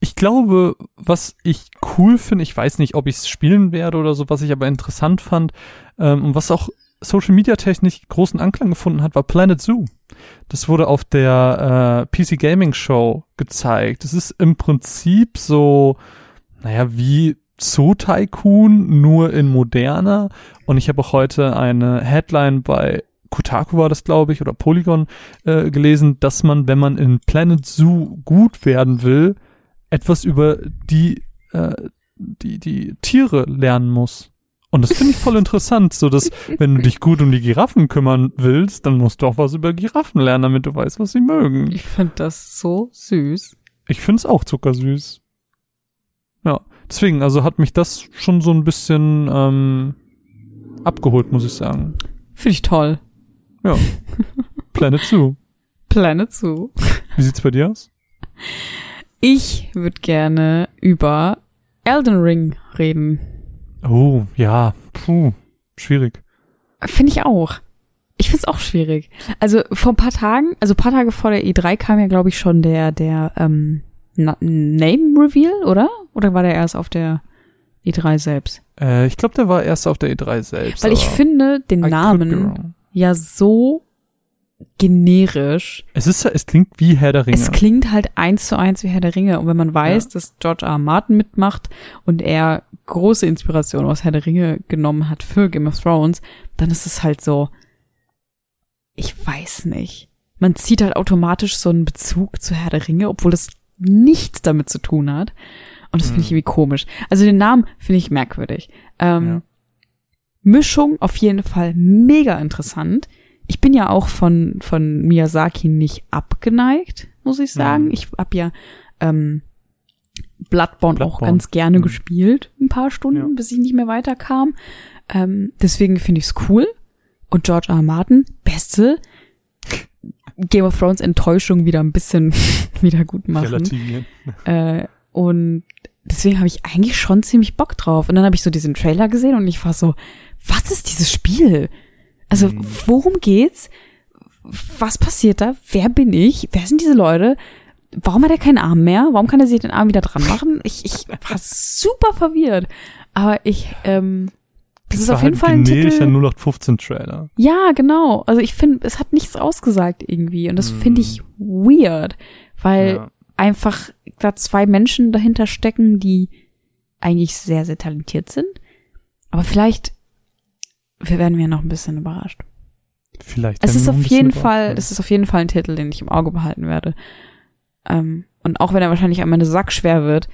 ich glaube, was ich cool finde, ich weiß nicht, ob ich es spielen werde oder so, was ich aber interessant fand ähm, und was auch Social Media technisch großen Anklang gefunden hat, war Planet Zoo. Das wurde auf der äh, PC Gaming Show gezeigt. Es ist im Prinzip so, naja, wie Zoo Tycoon, nur in moderner. Und ich habe auch heute eine Headline bei Kotaku war das, glaube ich, oder Polygon äh, gelesen, dass man, wenn man in Planet Zoo gut werden will, etwas über die, äh, die, die Tiere lernen muss. Und das finde ich voll interessant, so dass, wenn du dich gut um die Giraffen kümmern willst, dann musst du auch was über Giraffen lernen, damit du weißt, was sie mögen. Ich finde das so süß. Ich find's auch zuckersüß. Ja, deswegen, also hat mich das schon so ein bisschen ähm, abgeholt, muss ich sagen. Finde ich toll. Ja. (laughs) Planet Zoo. Planet Zoo. Wie sieht's bei dir aus? Ich würde gerne über Elden Ring reden. Oh, ja. Puh, schwierig. Finde ich auch. Ich find's auch schwierig. Also vor ein paar Tagen, also ein paar Tage vor der E3 kam ja, glaube ich, schon der, der ähm, Na- Name Reveal, oder? Oder war der erst auf der E3 selbst? Äh, ich glaube, der war erst auf der E3 selbst. Weil ich finde den I Namen. Ja so generisch. Es ist, es klingt wie Herr der Ringe. Es klingt halt eins zu eins wie Herr der Ringe. Und wenn man weiß, dass George R. R. Martin mitmacht und er große Inspiration aus Herr der Ringe genommen hat für Game of Thrones, dann ist es halt so, ich weiß nicht. Man zieht halt automatisch so einen Bezug zu Herr der Ringe, obwohl das nichts damit zu tun hat. Und das finde ich Hm. irgendwie komisch. Also den Namen finde ich merkwürdig. Ähm, Ja. Mischung auf jeden Fall mega interessant. Ich bin ja auch von, von Miyazaki nicht abgeneigt, muss ich sagen. Mhm. Ich hab ja ähm, Bloodborne, auch Bloodborne. ganz gerne Mhm. gespielt, ein paar Stunden, Ja. bis ich nicht mehr weiterkam. Ähm, deswegen finde ich es cool. Und George R. R. Martin, beste Game of Thrones Enttäuschung wieder ein bisschen (laughs) wieder gut machen. Äh, und deswegen habe ich eigentlich schon ziemlich Bock drauf. Und dann habe ich so diesen Trailer gesehen und ich war so, was ist dieses Spiel? Also, Mhm. worum geht's? Was passiert da? Wer bin ich? Wer sind diese Leute? Warum hat er keinen Arm mehr? Warum kann er sich den Arm wieder dran machen? Ich, ich war super verwirrt. Aber ich, ähm, das, ist war auf jeden halt Fall ein generischer Titel. 0815 Trailer. Ja, genau. Also ich finde, es hat nichts ausgesagt irgendwie. Und das finde ich weird, weil Ja. einfach da zwei Menschen dahinter stecken, die eigentlich sehr, sehr talentiert sind. Aber vielleicht wir werden wir noch ein bisschen überrascht. Vielleicht. Es ist auf jeden Fall, das ist auf jeden Fall ein Titel, den ich im Auge behalten werde. Ähm, und auch wenn er wahrscheinlich am Ende sackschwer wird,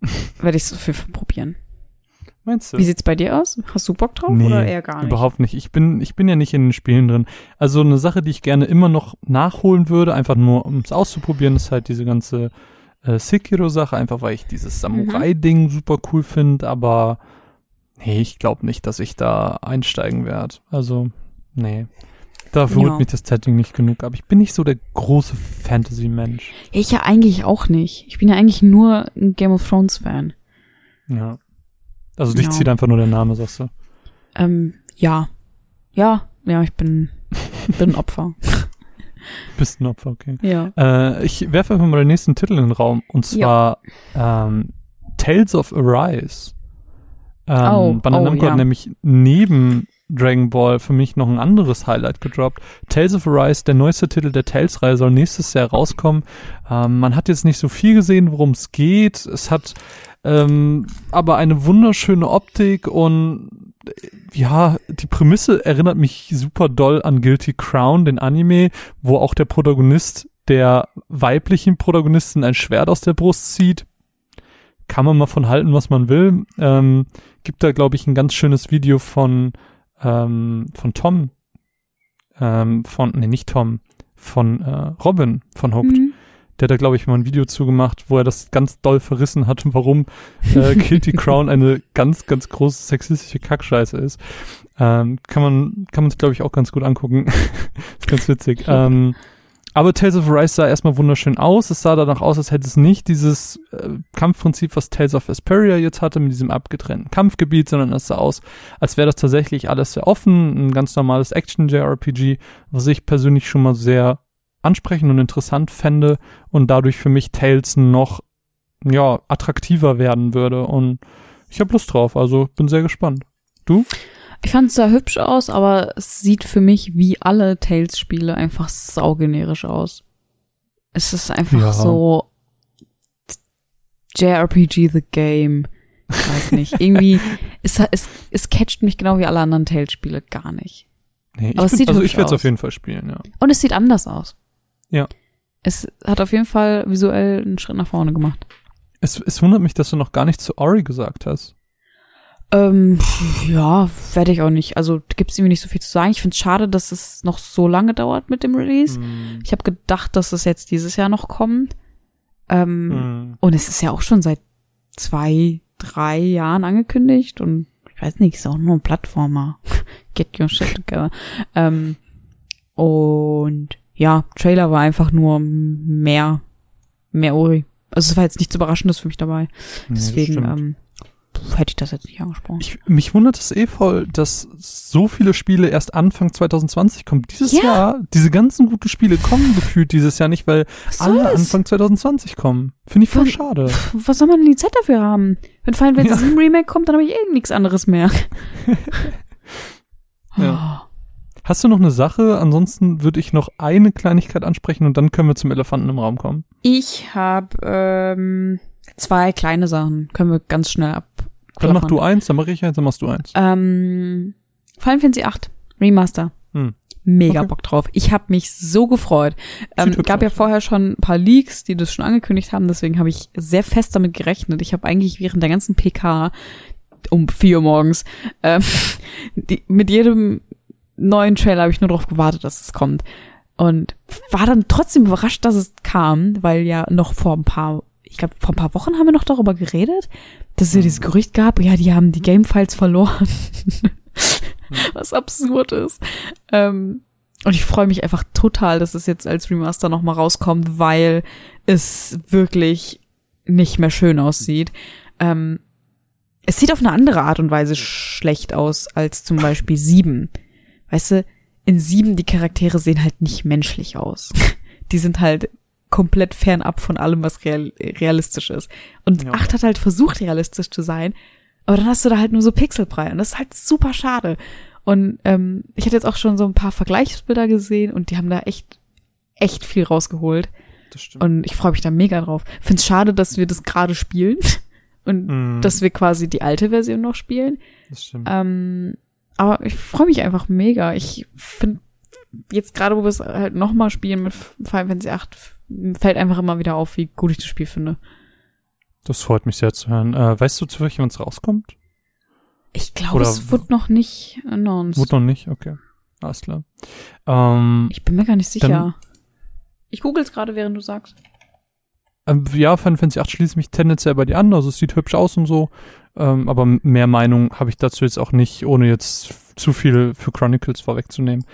(laughs) werde ich es auf jeden Fall probieren. Meinst du? Wie sieht's bei dir aus? Hast du Bock drauf Nee, oder eher gar nicht? Überhaupt nicht. Ich bin, ich bin ja nicht in den Spielen drin. Also eine Sache, die ich gerne immer noch nachholen würde, einfach nur um es auszuprobieren, ist halt diese ganze äh, Sekiro-Sache, einfach weil ich Mhm. dieses Samurai-Ding super cool finde, aber nee, ich glaube nicht, dass ich da einsteigen werde. Also, nee. Dafür Ja. holt mich das Setting nicht genug ab. Ich bin nicht so der große Fantasy-Mensch. Ja, ich ja eigentlich auch nicht. Ich bin ja eigentlich nur ein Game of Thrones Fan. Ja. Also dich Ja. zieht einfach nur der Name, sagst du. Ähm, ja. Ja, ja, ich bin, bin ein Opfer. (laughs) Bist ein Opfer, okay. Ja. Äh, ich werfe einfach mal den nächsten Titel in den Raum. Und zwar ähm, Tales of Arise. Ähm, Oh, Bandai oh, Namco ja. hat nämlich neben Dragon Ball für mich noch ein anderes Highlight gedroppt. Tales of Arise, der neueste Titel der Tales-Reihe, soll nächstes Jahr rauskommen. Ähm, man hat jetzt nicht so viel gesehen, worum es geht. Es hat ähm, aber eine wunderschöne Optik und äh, ja, die Prämisse erinnert mich super doll an Guilty Crown, den Anime, wo auch der Protagonist der weiblichen Protagonistin ein Schwert aus der Brust zieht. Kann man mal von halten, was man will. Ähm, gibt da, glaube ich, ein ganz schönes Video von, ähm, von Tom. Ähm, von, nee, nicht Tom, von äh, Robin von Hooked. Mhm. Der hat da, glaube ich, mal ein Video zugemacht, wo er das ganz doll verrissen hat, (laughs) warum äh, (laughs) Guilty Crown eine ganz, ganz große sexistische Kackscheiße ist. Ähm, kann man, kann man sich, glaube ich, auch ganz gut angucken. (laughs) ist ganz witzig. Ähm, aber Tales of Arise sah erstmal wunderschön aus. Es sah danach aus, als hätte es nicht dieses äh, Kampfprinzip, was Tales of Asperia jetzt hatte, mit diesem abgetrennten Kampfgebiet, sondern es sah aus, als wäre das tatsächlich alles sehr offen, ein ganz normales Action-JRPG, was ich persönlich schon mal sehr ansprechend und interessant fände und dadurch für mich Tales noch ja, attraktiver werden würde. Und ich habe Lust drauf, also bin sehr gespannt. Ich fand es sah hübsch aus, aber es sieht für mich wie alle Tales-Spiele einfach saugenerisch aus. Es ist einfach Ja. so JRPG The Game. Ich weiß nicht. Irgendwie, (laughs) es, es, es catcht mich genau wie alle anderen Tales-Spiele gar nicht. Nee, Aber es bin, sieht also ich werde es auf jeden Fall spielen, ja. Und es sieht anders aus. Ja. Es hat auf jeden Fall visuell einen Schritt nach vorne gemacht. Es, es wundert mich, dass du noch gar nichts zu Ori gesagt hast. Ähm, ja, werde ich auch nicht. Also gibt es irgendwie nicht so viel zu sagen. Ich finde es schade, dass es noch so lange dauert mit dem Release. Hm. Ich habe gedacht, dass es jetzt dieses Jahr noch kommt. Ähm, Hm. Und es ist ja auch schon seit zwei, drei Jahren angekündigt und ich weiß nicht, ist auch nur ein Plattformer. (laughs) Get your shit together. ähm, und ja, Trailer war einfach nur mehr, mehr Ori. Also es war jetzt nichts Überraschendes für mich dabei. Nee, Deswegen, stimmt. ähm, hätte ich das jetzt nicht angesprochen. Ich, mich wundert es eh voll, dass so viele Spiele erst Anfang 2020 kommen. Dieses Ja. Jahr, diese ganzen guten Spiele kommen gefühlt dieses Jahr nicht, weil Was alle das? Anfang 2020 kommen. Finde ich voll Wann- schade. Was soll man denn die Zeit dafür haben? Wenn Final Fantasy Ja. 7 Remake kommt, dann habe ich eh nichts anderes mehr. (laughs) (laughs) Ja. Hast du noch eine Sache? Ansonsten würde ich noch eine Kleinigkeit ansprechen und dann können wir zum Elefanten im Raum kommen. Ich habe ähm, zwei kleine Sachen. Können wir ganz schnell ab. Dann mach du eins, dann mache ich eins, dann machst du eins. Ähm, Final Fantasy 8 Remaster. Hm. Mega Okay. Bock drauf. Ich habe mich so gefreut. Ähm, gab ja vorher schon ein paar Leaks, die das schon angekündigt haben, deswegen habe ich sehr fest damit gerechnet. Ich habe eigentlich während der ganzen PK um vier Uhr morgens ähm, (laughs) die, mit jedem neuen Trailer habe ich nur darauf gewartet, dass es kommt. Und war dann trotzdem überrascht, dass es kam, weil ja noch vor ein paar, ich glaube, vor ein paar Wochen haben wir noch darüber geredet, dass es ja dieses Gerücht gab, ja, die haben die Gamefiles verloren. (laughs) Was absurd ist. Ähm, und ich freue mich einfach total, dass es jetzt als Remaster nochmal rauskommt, weil es wirklich nicht mehr schön aussieht. Ähm, es sieht auf eine andere Art und Weise schlecht aus als zum Beispiel sieben. Weißt du, in sieben die Charaktere sehen halt nicht menschlich aus. (laughs) Die sind halt komplett fernab von allem, was real, realistisch ist. Und Ja. acht hat halt versucht, realistisch zu sein, aber dann hast du da halt nur so Pixelbrei und das ist halt super schade. Und ähm, ich hatte jetzt auch schon so ein paar Vergleichsbilder gesehen und die haben da echt, echt viel rausgeholt. Das stimmt. Und ich freue mich da mega drauf. Find's schade, dass wir das gerade spielen (laughs) und Mhm. dass wir quasi die alte Version noch spielen. das stimmt. Ähm, aber ich freue mich einfach mega. Ich finde jetzt gerade, wo wir es halt nochmal spielen mit Final Fantasy 8, fällt einfach immer wieder auf, wie gut ich das Spiel finde. Das freut mich sehr zu hören. Äh, weißt du, zu welchem es rauskommt? Ich glaube, es wird noch nicht announced. Wurde noch nicht? Okay. Alles klar. Ähm, Ich bin mir gar nicht sicher. Dann- ich google es gerade, während du sagst. ähm, ja, Final Fantasy 8 schließt mich tendenziell bei dir an. Also es sieht hübsch aus und so. Ähm, aber mehr Meinung habe ich dazu jetzt auch nicht, ohne jetzt zu viel für Chronicles vorwegzunehmen.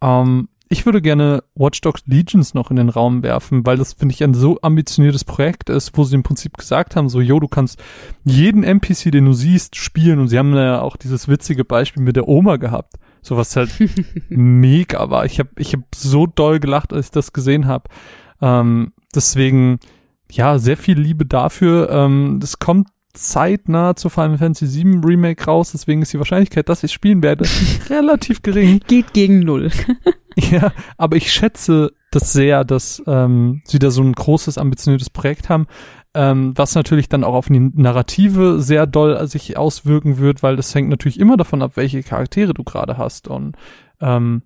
Ähm, ich würde gerne Watch Dogs Legions noch in den Raum werfen, weil das, finde ich, ein so ambitioniertes Projekt ist, wo sie im Prinzip gesagt haben, so, jo, du kannst jeden NPC, den du siehst, spielen. Und sie haben ja auch dieses witzige Beispiel mit der Oma gehabt. So was halt (laughs) mega war. Ich habe ich hab so doll gelacht, als ich das gesehen habe. Ähm, deswegen, ja, sehr viel Liebe dafür. Ähm, das kommt zeitnah zu Final Fantasy VII Remake raus, deswegen ist die Wahrscheinlichkeit, dass ich spielen werde, (laughs) relativ gering. Geht gegen null. (laughs) Ja, aber ich schätze das sehr, dass ähm, sie da so ein großes, ambitioniertes Projekt haben, ähm, was natürlich dann auch auf die Narrative sehr doll sich auswirken wird, weil das hängt natürlich immer davon ab, welche Charaktere du gerade hast. Und ähm,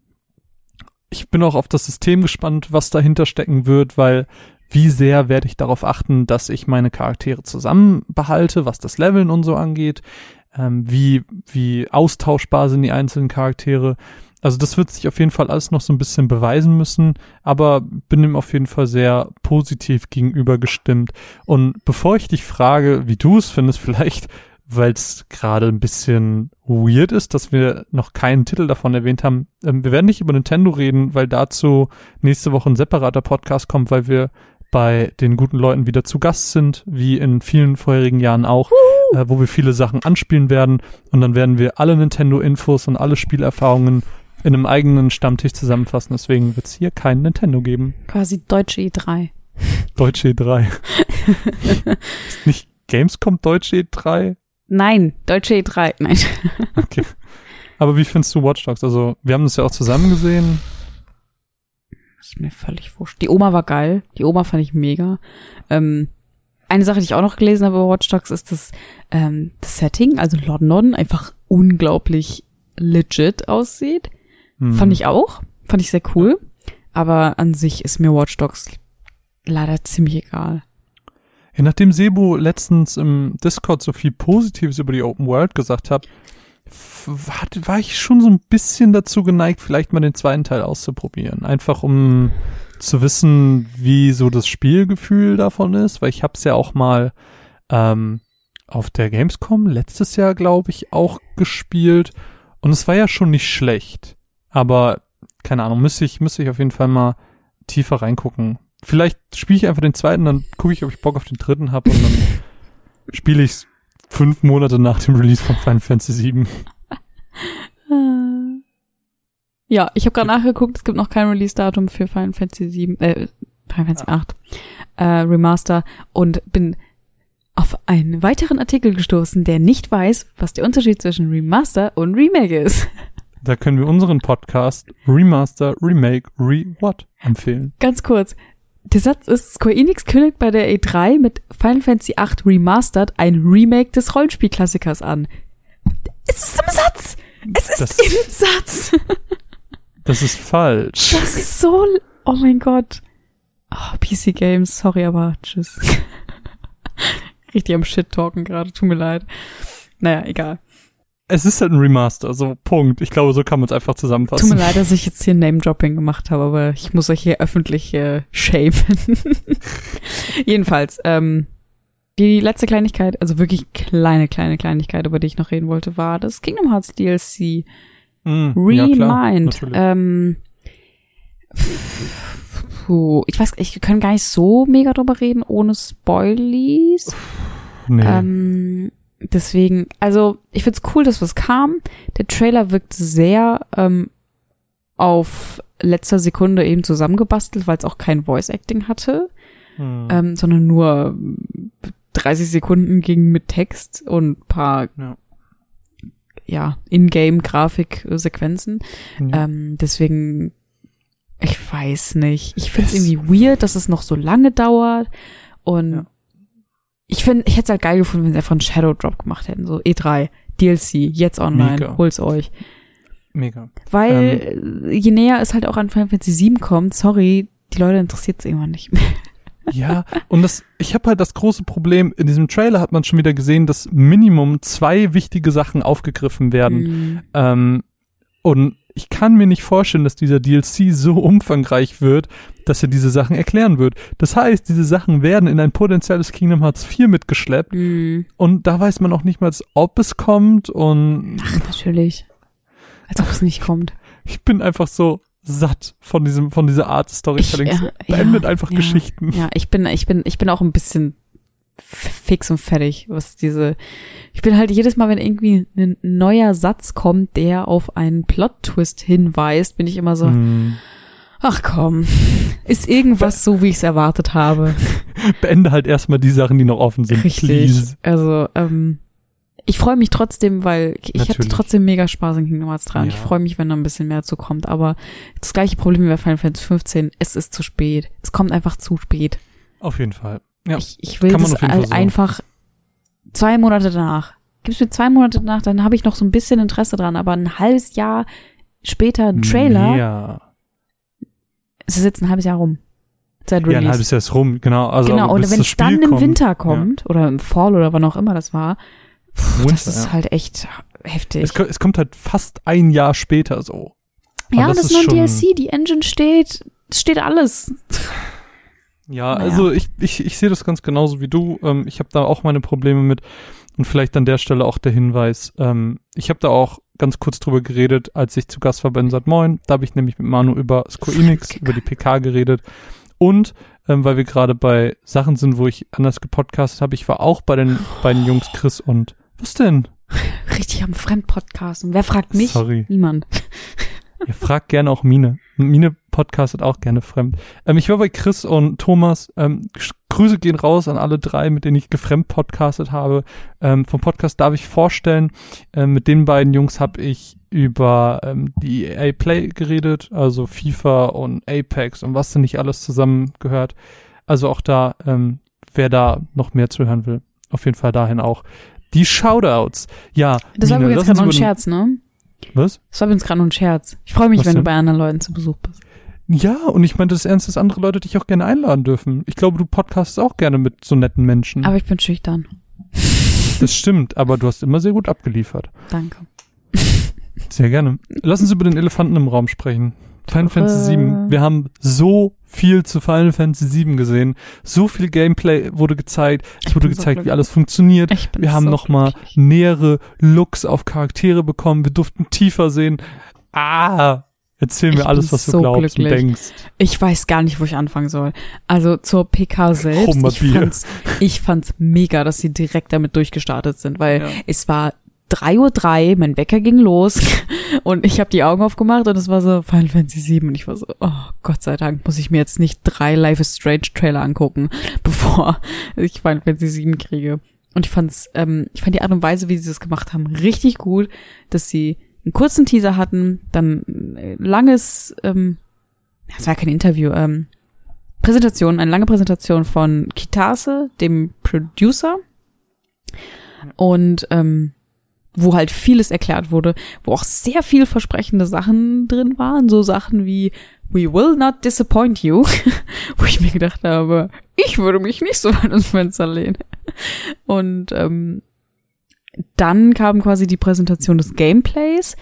ich bin auch auf das System gespannt, was dahinter stecken wird, weil wie sehr werde ich darauf achten, dass ich meine Charaktere zusammen behalte, was das Leveln und so angeht, ähm, wie, wie austauschbar sind die einzelnen Charaktere. Also das wird sich auf jeden Fall alles noch so ein bisschen beweisen müssen, aber bin ihm auf jeden Fall sehr positiv gegenüber gestimmt. Und bevor ich dich frage, wie du es findest, (laughs) vielleicht, weil es gerade ein bisschen weird ist, dass wir noch keinen Titel davon erwähnt haben, ähm, wir werden nicht über Nintendo reden, weil dazu nächste Woche ein separater Podcast kommt, weil wir bei den guten Leuten wieder zu Gast sind, wie in vielen vorherigen Jahren auch, äh, wo wir viele Sachen anspielen werden. Und dann werden wir alle Nintendo-Infos und alle Spielerfahrungen in einem eigenen Stammtisch zusammenfassen. Deswegen wird es hier kein Nintendo geben. Quasi deutsche E E3. (laughs) Deutsche E3. Ist (laughs) nicht Gamescom Deutsche E3? Nein, deutsche E3. Nein. Okay. Aber wie findest du Watch Dogs? Also, wir haben das ja auch zusammen gesehen. Ist mir völlig wurscht. Die Oma war geil. Die Oma fand ich mega. Ähm, eine Sache, die ich auch noch gelesen habe über Watch Dogs, ist, dass ähm, das Setting, also London, einfach unglaublich legit aussieht. Hm. Fand ich auch. Fand ich sehr cool. Aber an sich ist mir Watch Dogs leider ziemlich egal. Ja, nachdem Sebo letztens im Discord so viel Positives über die Open World gesagt hat, war, war ich schon so ein bisschen dazu geneigt, vielleicht mal den zweiten Teil auszuprobieren. Einfach um zu wissen, wie so das Spielgefühl davon ist, weil ich habe es ja auch mal ähm, auf der Gamescom letztes Jahr, glaube ich, auch gespielt. Und es war ja schon nicht schlecht. Aber, keine Ahnung, müsste ich, müsste ich auf jeden Fall mal tiefer reingucken. Vielleicht spiele ich einfach den zweiten, dann gucke ich, ob ich Bock auf den dritten habe und dann (laughs) spiele ich fünf Monate nach dem Release von Final Fantasy VII. Äh. Ja, ich habe gerade nachgeguckt, es gibt noch kein Release-Datum für Final Fantasy 7, äh, Final Fantasy 8 äh, Remaster und bin auf einen weiteren Artikel gestoßen, der nicht weiß, was der Unterschied zwischen Remaster und Remake ist. Da können wir unseren Podcast Remaster, Remake, Re-What empfehlen. Ganz kurz. Der Satz ist, Square Enix kündigt bei der E3 mit Final Fantasy 8 Remastered ein Remake des Rollenspielklassikers an. Es ist im Satz! Es ist Das- im Satz! Das ist falsch. Das ist so, oh mein Gott. Oh, PC Games, sorry, aber tschüss. (laughs) Richtig am Shit-Talken gerade, tut mir leid. Naja, egal. Es ist halt ein Remaster, so Punkt. Ich glaube, so kann man es einfach Tut zusammenfassen. mir leid, dass ich jetzt hier Name-Dropping gemacht habe, aber ich muss euch hier öffentlich äh, shamen. (laughs) Jedenfalls, ähm, die letzte Kleinigkeit, also wirklich kleine, kleine Kleinigkeit, über die ich noch reden wollte, war das Kingdom Hearts DLC Mm, ja, klar, Remind. ähm, puh, ich weiß, ich kann gar nicht so mega drüber reden, ohne Spoilies. nee. Ähm, deswegen, also ich find's cool, dass was kam. Der Trailer wirkt sehr ähm, auf letzter Sekunde eben zusammengebastelt, weil es auch kein Voice Acting hatte, Hm. ähm, sondern nur 30 Sekunden ging mit Text und paar Ja. ja, In-Game-Grafik-Sequenzen. Ja. Ähm, deswegen, ich weiß nicht. Ich finde es irgendwie weird, dass es noch so lange dauert. Und Ja. Ich finde, ich hätte es halt geil gefunden, wenn sie einfach einen Shadow Drop gemacht hätten. So E3, DLC, jetzt online, Mega. holt's euch. Mega. Weil äh, je näher es halt auch an Final Fantasy 7 kommt, sorry, die Leute interessiert es irgendwann nicht mehr. (laughs) Ja, und das, ich habe halt das große Problem, in diesem Trailer hat man schon wieder gesehen, dass Minimum zwei wichtige Sachen aufgegriffen werden. Mm, Ähm, und ich kann mir nicht vorstellen, dass dieser DLC so umfangreich wird, dass er diese Sachen erklären wird. Das heißt, diese Sachen werden in ein potenzielles Kingdom Hearts 4 mitgeschleppt mm. und da weiß man auch nicht mal, ob es kommt und Ach, natürlich. Als ob es nicht kommt. ich bin einfach so satt von diesem, von dieser Art des Storytellings. ja, Beendet ja, einfach ja. Geschichten. Ja, ich bin, ich bin, ich bin auch ein bisschen fix und fertig, was diese, ich bin halt jedes Mal, wenn irgendwie ein neuer Satz kommt, der auf einen Plot-Twist hinweist, bin ich immer so, Hm. ach komm, ist irgendwas so, wie ich es erwartet habe. (laughs) Beende halt erstmal die Sachen, die noch offen sind. Richtig. Please. Also, ähm, ich freue mich trotzdem, weil ich hatte trotzdem mega Spaß in Kingdom Hearts 3 und ich Ja. freue mich, wenn da ein bisschen mehr zu kommt. Aber das gleiche Problem wie bei Final Fantasy 15, es ist zu spät. Es kommt einfach zu spät. Auf jeden Fall. Ja. Ich, ich will das einfach zwei Monate danach. Gib's mir zwei Monate danach, dann habe ich noch so ein bisschen Interesse dran. Aber ein halbes Jahr später ein Trailer, Ja. es ist jetzt ein halbes Jahr rum. Seit Ja, ein Release. halbes Jahr ist rum, genau. Also, genau, und wenn es dann Spiel im kommt, Winter kommt, oder im Fall oder wann auch immer das war, pff, Winter, das ist ja. halt echt heftig. Es, es kommt halt fast ein Jahr später so. ja, und das das ist nur ein DLC, die Engine steht, es steht alles. Ja, Naja. also ich, ich, ich sehe das ganz genauso wie du. Ähm, ich habe da auch meine Probleme mit. Und vielleicht an der Stelle auch der Hinweis. Ähm, ich habe da auch ganz kurz drüber geredet, als ich zu Gast war bei Sat Moin. Da habe ich nämlich mit Manu über Square Enix, über die PK geredet. Und ähm, weil wir gerade bei Sachen sind, wo ich anders gepodcastet habe, ich war auch bei den beiden Jungs Chris und was denn? (laughs) Richtig am Fremdpodcast. Und wer fragt mich? Sorry. Niemand. Ihr fragt gerne auch Mine. Mine podcastet auch gerne fremd. Ähm, ich war bei Chris und Thomas. Ähm, Grüße gehen raus an alle drei, mit denen ich gefremd podcastet habe. Ähm, vom Podcast darf ich vorstellen, ähm, mit den beiden Jungs habe ich über ähm, die EA Play geredet, also FIFA und Apex und was denn nicht alles zusammengehört. Also auch da, ähm, wer da noch mehr zu hören will, auf jeden Fall dahin auch. Die Shoutouts. Ja, Das war übrigens gerade noch ein Scherz, ne? Was? Das war übrigens gerade noch ein Scherz. Ich freue mich, Was wenn denn? du bei anderen Leuten zu Besuch bist. Ja, und ich meine das ernst, dass andere Leute dich auch gerne einladen dürfen. Ich glaube, du podcastest auch gerne mit so netten Menschen. Aber ich bin schüchtern. (laughs) das stimmt, aber du hast immer sehr gut abgeliefert. Danke. (laughs) Sehr gerne. Lass uns über den Elefanten im Raum sprechen. Final Äh. Fantasy VII. Wir haben so viel zu Final Fantasy VII gesehen. So viel Gameplay wurde gezeigt. Es Ich wurde bin so gezeigt, wie alles funktioniert. Wir haben so noch mal glücklich. nähere Looks auf Charaktere bekommen. Wir durften tiefer sehen. Ah, Erzähl Ich mir alles, bin was du so glaubst glücklich. und denkst. Ich weiß gar nicht, wo ich anfangen soll. Also zur PK selbst. Ich Hummerbier. fand's, ich fand's mega, dass sie direkt damit durchgestartet sind, weil Ja. es war 3.03 Uhr, mein Wecker ging los (laughs) und ich habe die Augen aufgemacht und es war so Final Fantasy 7 und ich war so, oh Gott sei Dank muss ich mir jetzt nicht drei Life is Strange Trailer angucken, (laughs) bevor ich Final Fantasy 7 kriege. Und ich fand's, ähm, ich fand die Art und Weise, wie sie das gemacht haben, richtig gut, dass sie einen kurzen Teaser hatten, dann ein langes, ähm, das war kein Interview, ähm, Präsentation, eine lange Präsentation von Kitase, dem Producer. Und ähm, wo halt vieles erklärt wurde, wo auch sehr vielversprechende Sachen drin waren, so Sachen wie We will not disappoint you, (laughs) wo ich mir gedacht habe, ich würde mich nicht so weit ins Fenster lehnen. Und ähm, dann kam quasi die Präsentation des Gameplays,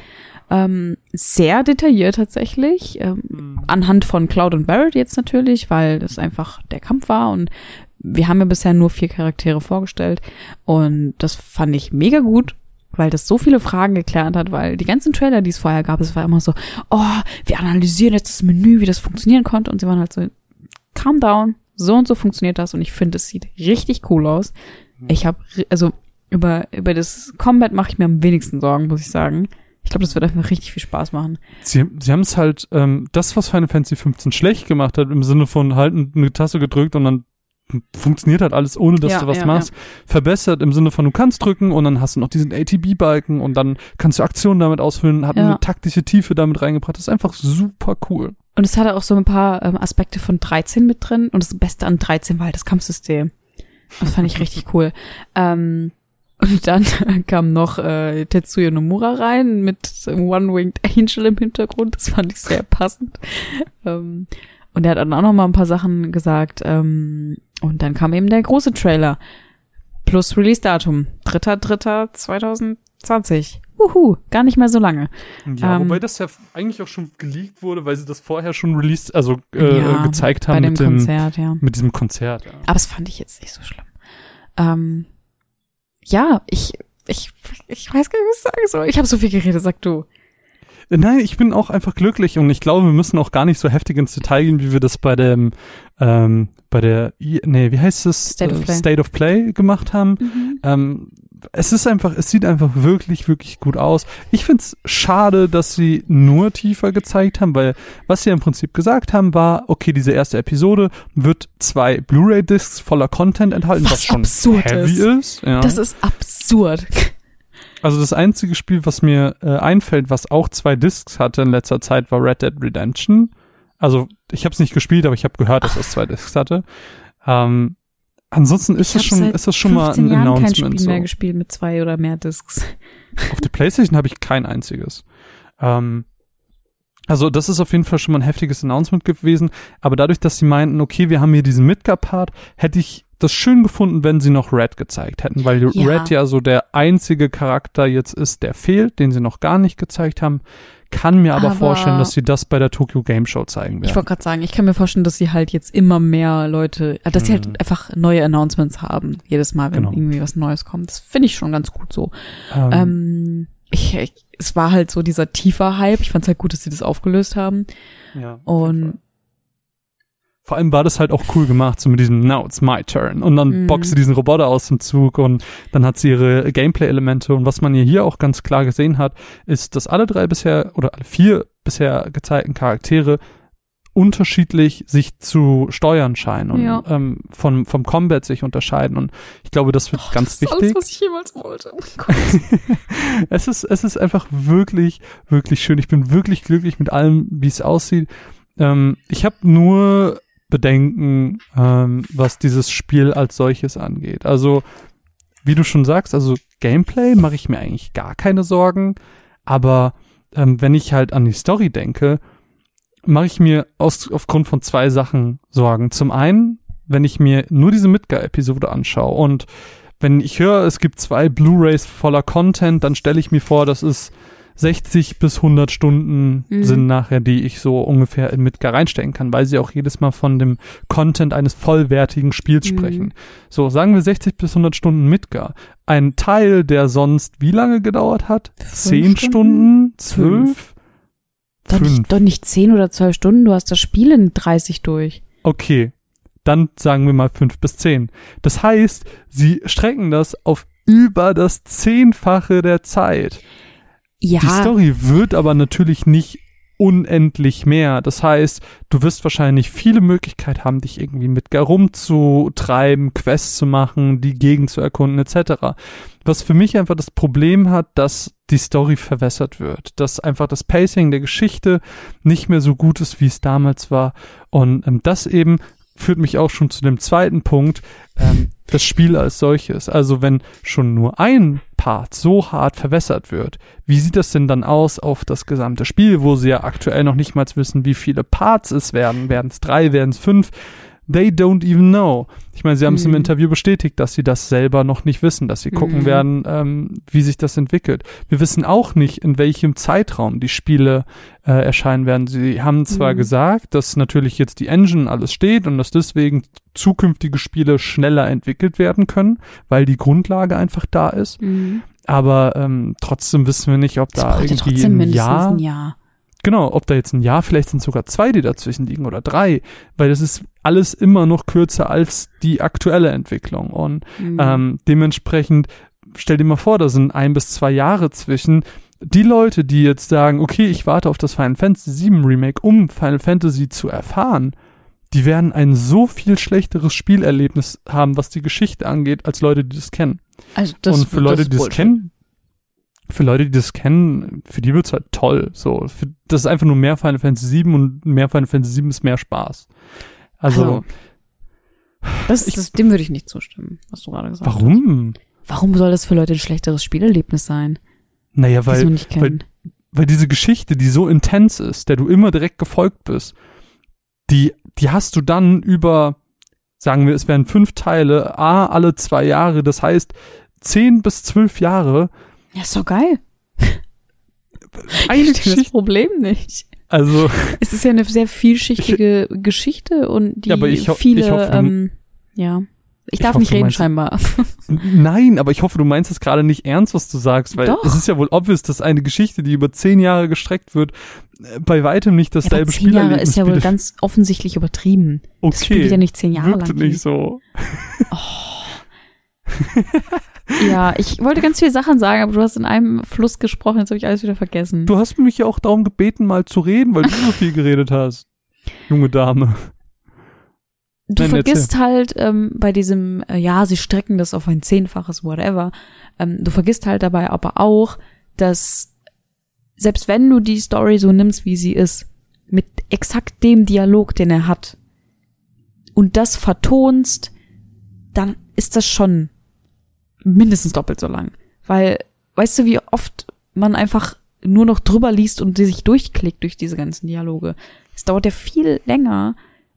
ähm, sehr detailliert tatsächlich, ähm, anhand von Cloud und Barrett jetzt natürlich, weil das einfach der Kampf war und wir haben ja bisher nur vier Charaktere vorgestellt und das fand ich mega gut, weil das so viele Fragen geklärt hat, weil die ganzen Trailer, die es vorher gab, es war immer so, oh, wir analysieren jetzt das Menü, wie das funktionieren konnte und sie waren halt so, calm down, so und so funktioniert das und ich finde, es sieht richtig cool aus. Ich habe, also über, über das Combat mache ich mir am wenigsten Sorgen, muss ich sagen. Ich glaube, das wird einfach richtig viel Spaß machen. Sie, sie haben es halt, ähm, das, was Final Fantasy 15 schlecht gemacht hat, im Sinne von halten eine Taste gedrückt und dann funktioniert halt alles, ohne dass Ja, du was ja, machst, verbessert im Sinne von, du kannst drücken und dann hast du noch diesen ATB-Balken und dann kannst du Aktionen damit ausfüllen, hat Ja. eine taktische Tiefe damit reingebracht. Das ist einfach super cool. Und es hatte auch so ein paar ähm, Aspekte von 13 mit drin. Und das Beste an 13 war halt das Kampfsystem. Das fand ich richtig cool. Ähm, und dann (laughs) kam noch äh, Tetsuya Nomura rein mit One-Winged Angel im Hintergrund. Das fand ich sehr passend. ähm, und er hat dann auch noch mal ein paar Sachen gesagt. Ähm, und dann kam eben der große Trailer. Plus Release-Datum. 3.3.2020. Wuhu, gar nicht mehr so lange. Ja, Ähm, wobei das ja eigentlich auch schon geleakt wurde, weil sie das vorher schon released, also äh, Ja, gezeigt Bei haben dem mit dem, Konzert, ja. mit diesem Konzert. Ja. Aber das fand ich jetzt nicht so schlimm. Ähm, ja, ich, ich, ich weiß gar nicht, was ich sagen soll. Ich habe so viel geredet, sag du. Äh, Nein, ich bin auch einfach glücklich und ich glaube, wir müssen auch gar nicht so heftig ins Detail gehen, wie wir das bei dem, ähm, bei der, nee, wie heißt es? State of Äh, Play. State of Play gemacht haben. Ähm, es ist einfach, es sieht einfach wirklich, wirklich gut aus. Ich find's schade, dass sie nur tiefer gezeigt haben, weil was sie im Prinzip gesagt haben, war, okay, diese erste Episode wird zwei Blu-ray-Discs voller Content enthalten, Was was, schon absurd heavy ist. ist. ja. Das ist absurd. Also das einzige Spiel, was mir äh, einfällt, was auch zwei Discs hatte in letzter Zeit, war Red Dead Redemption. Also ich habe es nicht gespielt, aber ich habe gehört, dass es zwei Discs hatte. Ähm, ansonsten ist Ich das schon, ist das schon mal 15 ein Jahren kein Announcement. Spiel mehr So. gespielt mit zwei oder mehr Discs. (laughs) Auf der PlayStation habe ich kein einziges. Ähm, also das ist auf jeden Fall schon mal ein heftiges Announcement gewesen. Aber dadurch, dass sie meinten, okay, wir haben hier diesen Midgar-Part, hätte ich das schön gefunden, wenn sie noch Red gezeigt hätten, weil Ja. Red ja so der einzige Charakter jetzt ist, der fehlt, den sie noch gar nicht gezeigt haben. Kann mir aber, Aber- vorstellen, dass sie das bei der Tokyo Game Show zeigen Ich werden. wollte gerade sagen, ich kann mir vorstellen, dass sie halt jetzt immer mehr Leute, äh, dass sie Mhm. halt einfach neue Announcements haben, jedes Mal, wenn Genau. irgendwie was Neues kommt. Das finde ich schon ganz gut so. Ähm, Ähm, ich, ich, es war halt so dieser tiefer Hype. Ich fand es halt gut, dass sie das aufgelöst haben. ja. Und Vor allem war das halt auch cool gemacht, so mit diesem Now it's my turn. Und dann Mhm. boxt sie diesen Roboter aus dem Zug und dann hat sie ihre Gameplay-Elemente. Und was man hier auch ganz klar gesehen hat, ist, dass alle drei bisher oder alle vier bisher gezeigten Charaktere unterschiedlich sich zu steuern scheinen und Ja. ähm, vom, vom Combat sich unterscheiden. Und ich glaube, das wird ganz das ist wichtig. alles, was ich jemals wollte. Oh (laughs) es ist, es ist einfach wirklich, wirklich schön. Ich bin wirklich glücklich mit allem, wie es aussieht. Ähm, ich habe nur Bedenken, ähm, was dieses Spiel als solches angeht. Also, wie du schon sagst, also Gameplay mache ich mir eigentlich gar keine Sorgen. Aber ähm, wenn ich halt an die Story denke, mache ich mir aus, aufgrund von zwei Sachen Sorgen. Zum einen, wenn ich mir nur diese Midgar-Episode anschaue und wenn ich höre, es gibt zwei Blu-rays voller Content, dann stelle ich mir vor, dass es 60 bis 100 Stunden Mhm. sind nachher, die ich so ungefähr in Midgar reinstecken kann, weil sie auch jedes Mal von dem Content eines vollwertigen Spiels Mhm. sprechen. So, sagen wir 60 bis 100 Stunden Midgar. Ein Teil, der sonst wie lange gedauert hat? Zehn Stunden? Zwölf? Doch nicht, doch nicht 10 oder 12 Stunden, du hast das Spiel in 30 durch. Okay, dann sagen wir mal fünf bis zehn. Das heißt, sie strecken das auf über das Zehnfache der Zeit. Ja, Die Story wird aber natürlich nicht unendlich mehr. Das heißt, du wirst wahrscheinlich viele Möglichkeiten haben, dich irgendwie mit Gar rumzutreiben, Quests zu machen, die Gegend zu erkunden, etc. Was für mich einfach das Problem hat, dass die Story verwässert wird, dass einfach das Pacing der Geschichte nicht mehr so gut ist, wie es damals war. Und ähm, das eben führt mich auch schon zu dem zweiten Punkt, ähm, das Spiel als solches. Also wenn schon nur ein Part so hart verwässert wird, wie sieht das denn dann aus auf das gesamte Spiel, wo sie ja aktuell noch nicht mal wissen, wie viele Parts es werden? Werden es drei, werden es fünf? They don't even know. Ich meine, sie haben es im Mhm. Interview bestätigt, dass sie das selber noch nicht wissen, dass sie gucken Mhm. werden, ähm, wie sich das entwickelt. Wir wissen auch nicht, in welchem Zeitraum die Spiele äh, erscheinen werden. Sie haben zwar Mhm. gesagt, dass natürlich jetzt die Engine alles steht und dass deswegen zukünftige Spiele schneller entwickelt werden können, weil die Grundlage einfach da ist. Mhm. Aber ähm, trotzdem wissen wir nicht, ob das da ja irgendwie ein mindestens Jahr ein Jahr. Genau, ob da jetzt ein Jahr, vielleicht sind sogar zwei, die dazwischen liegen oder drei, weil das ist alles immer noch kürzer als die aktuelle Entwicklung. Und Mhm. ähm, dementsprechend, stell dir mal vor, da sind ein bis zwei Jahre zwischen. Die Leute, die jetzt sagen, okay, ich warte auf das Final Fantasy VII Remake, um Final Fantasy zu erfahren, die werden ein so viel schlechteres Spielerlebnis haben, was die Geschichte angeht, als Leute, die das kennen. also das, Und für Leute, die das kennen, für Leute, die das kennen, für die wird's halt toll. So, für, das ist einfach nur mehr Final Fantasy VII und mehr Final Fantasy VII ist mehr Spaß. Also, Also, Das, Ich- das, dem würde ich nicht zustimmen, was du gerade gesagt hast. warum? Warum soll das für Leute ein schlechteres Spielerlebnis sein, Naja, weil, nicht kennen? weil diese Geschichte, die so intens ist, der du immer direkt gefolgt bist, die, die hast du dann über, sagen wir, es wären fünf Teile, a, alle zwei Jahre, das heißt, zehn bis zwölf Jahre, ja, ist doch geil. (laughs) eine Ich verstehe das Geschichte, Problem nicht. also, Es ist ja eine sehr vielschichtige Geschichte und die Ja, aber ich viele, ich hoffe, ähm, ja. Ich Ich darf hoffe, nicht reden, meinst- scheinbar. (laughs) Nein, aber ich hoffe, du meinst es gerade nicht ernst, was du sagst, weil Doch. es ist ja wohl obvious, dass eine Geschichte, die über zehn Jahre gestreckt wird, äh, bei weitem nicht Ja, aber dasselbe zehn Jahre ist ja wohl ganz offensichtlich übertrieben. Das spielt ja Okay, nicht zehn Jahre wirkte lang. nicht so. (laughs) Ja, ich wollte ganz viele Sachen sagen, aber du hast in einem Fluss gesprochen, jetzt habe ich alles wieder vergessen. Du hast mich ja auch darum gebeten, mal zu reden, weil du so viel geredet hast. Junge Dame. Du Nein, vergisst halt ähm, bei diesem, äh, ja, sie strecken das auf ein Zehnfaches, whatever. Ähm, du vergisst halt dabei aber auch, dass selbst wenn du die Story so nimmst, wie sie ist, mit exakt dem Dialog, den er hat, und das vertonst, dann ist das schon mindestens doppelt so lang. Weil, weißt du, wie oft man einfach nur noch drüber liest und sich durchklickt durch diese ganzen Dialoge. Es dauert ja viel länger,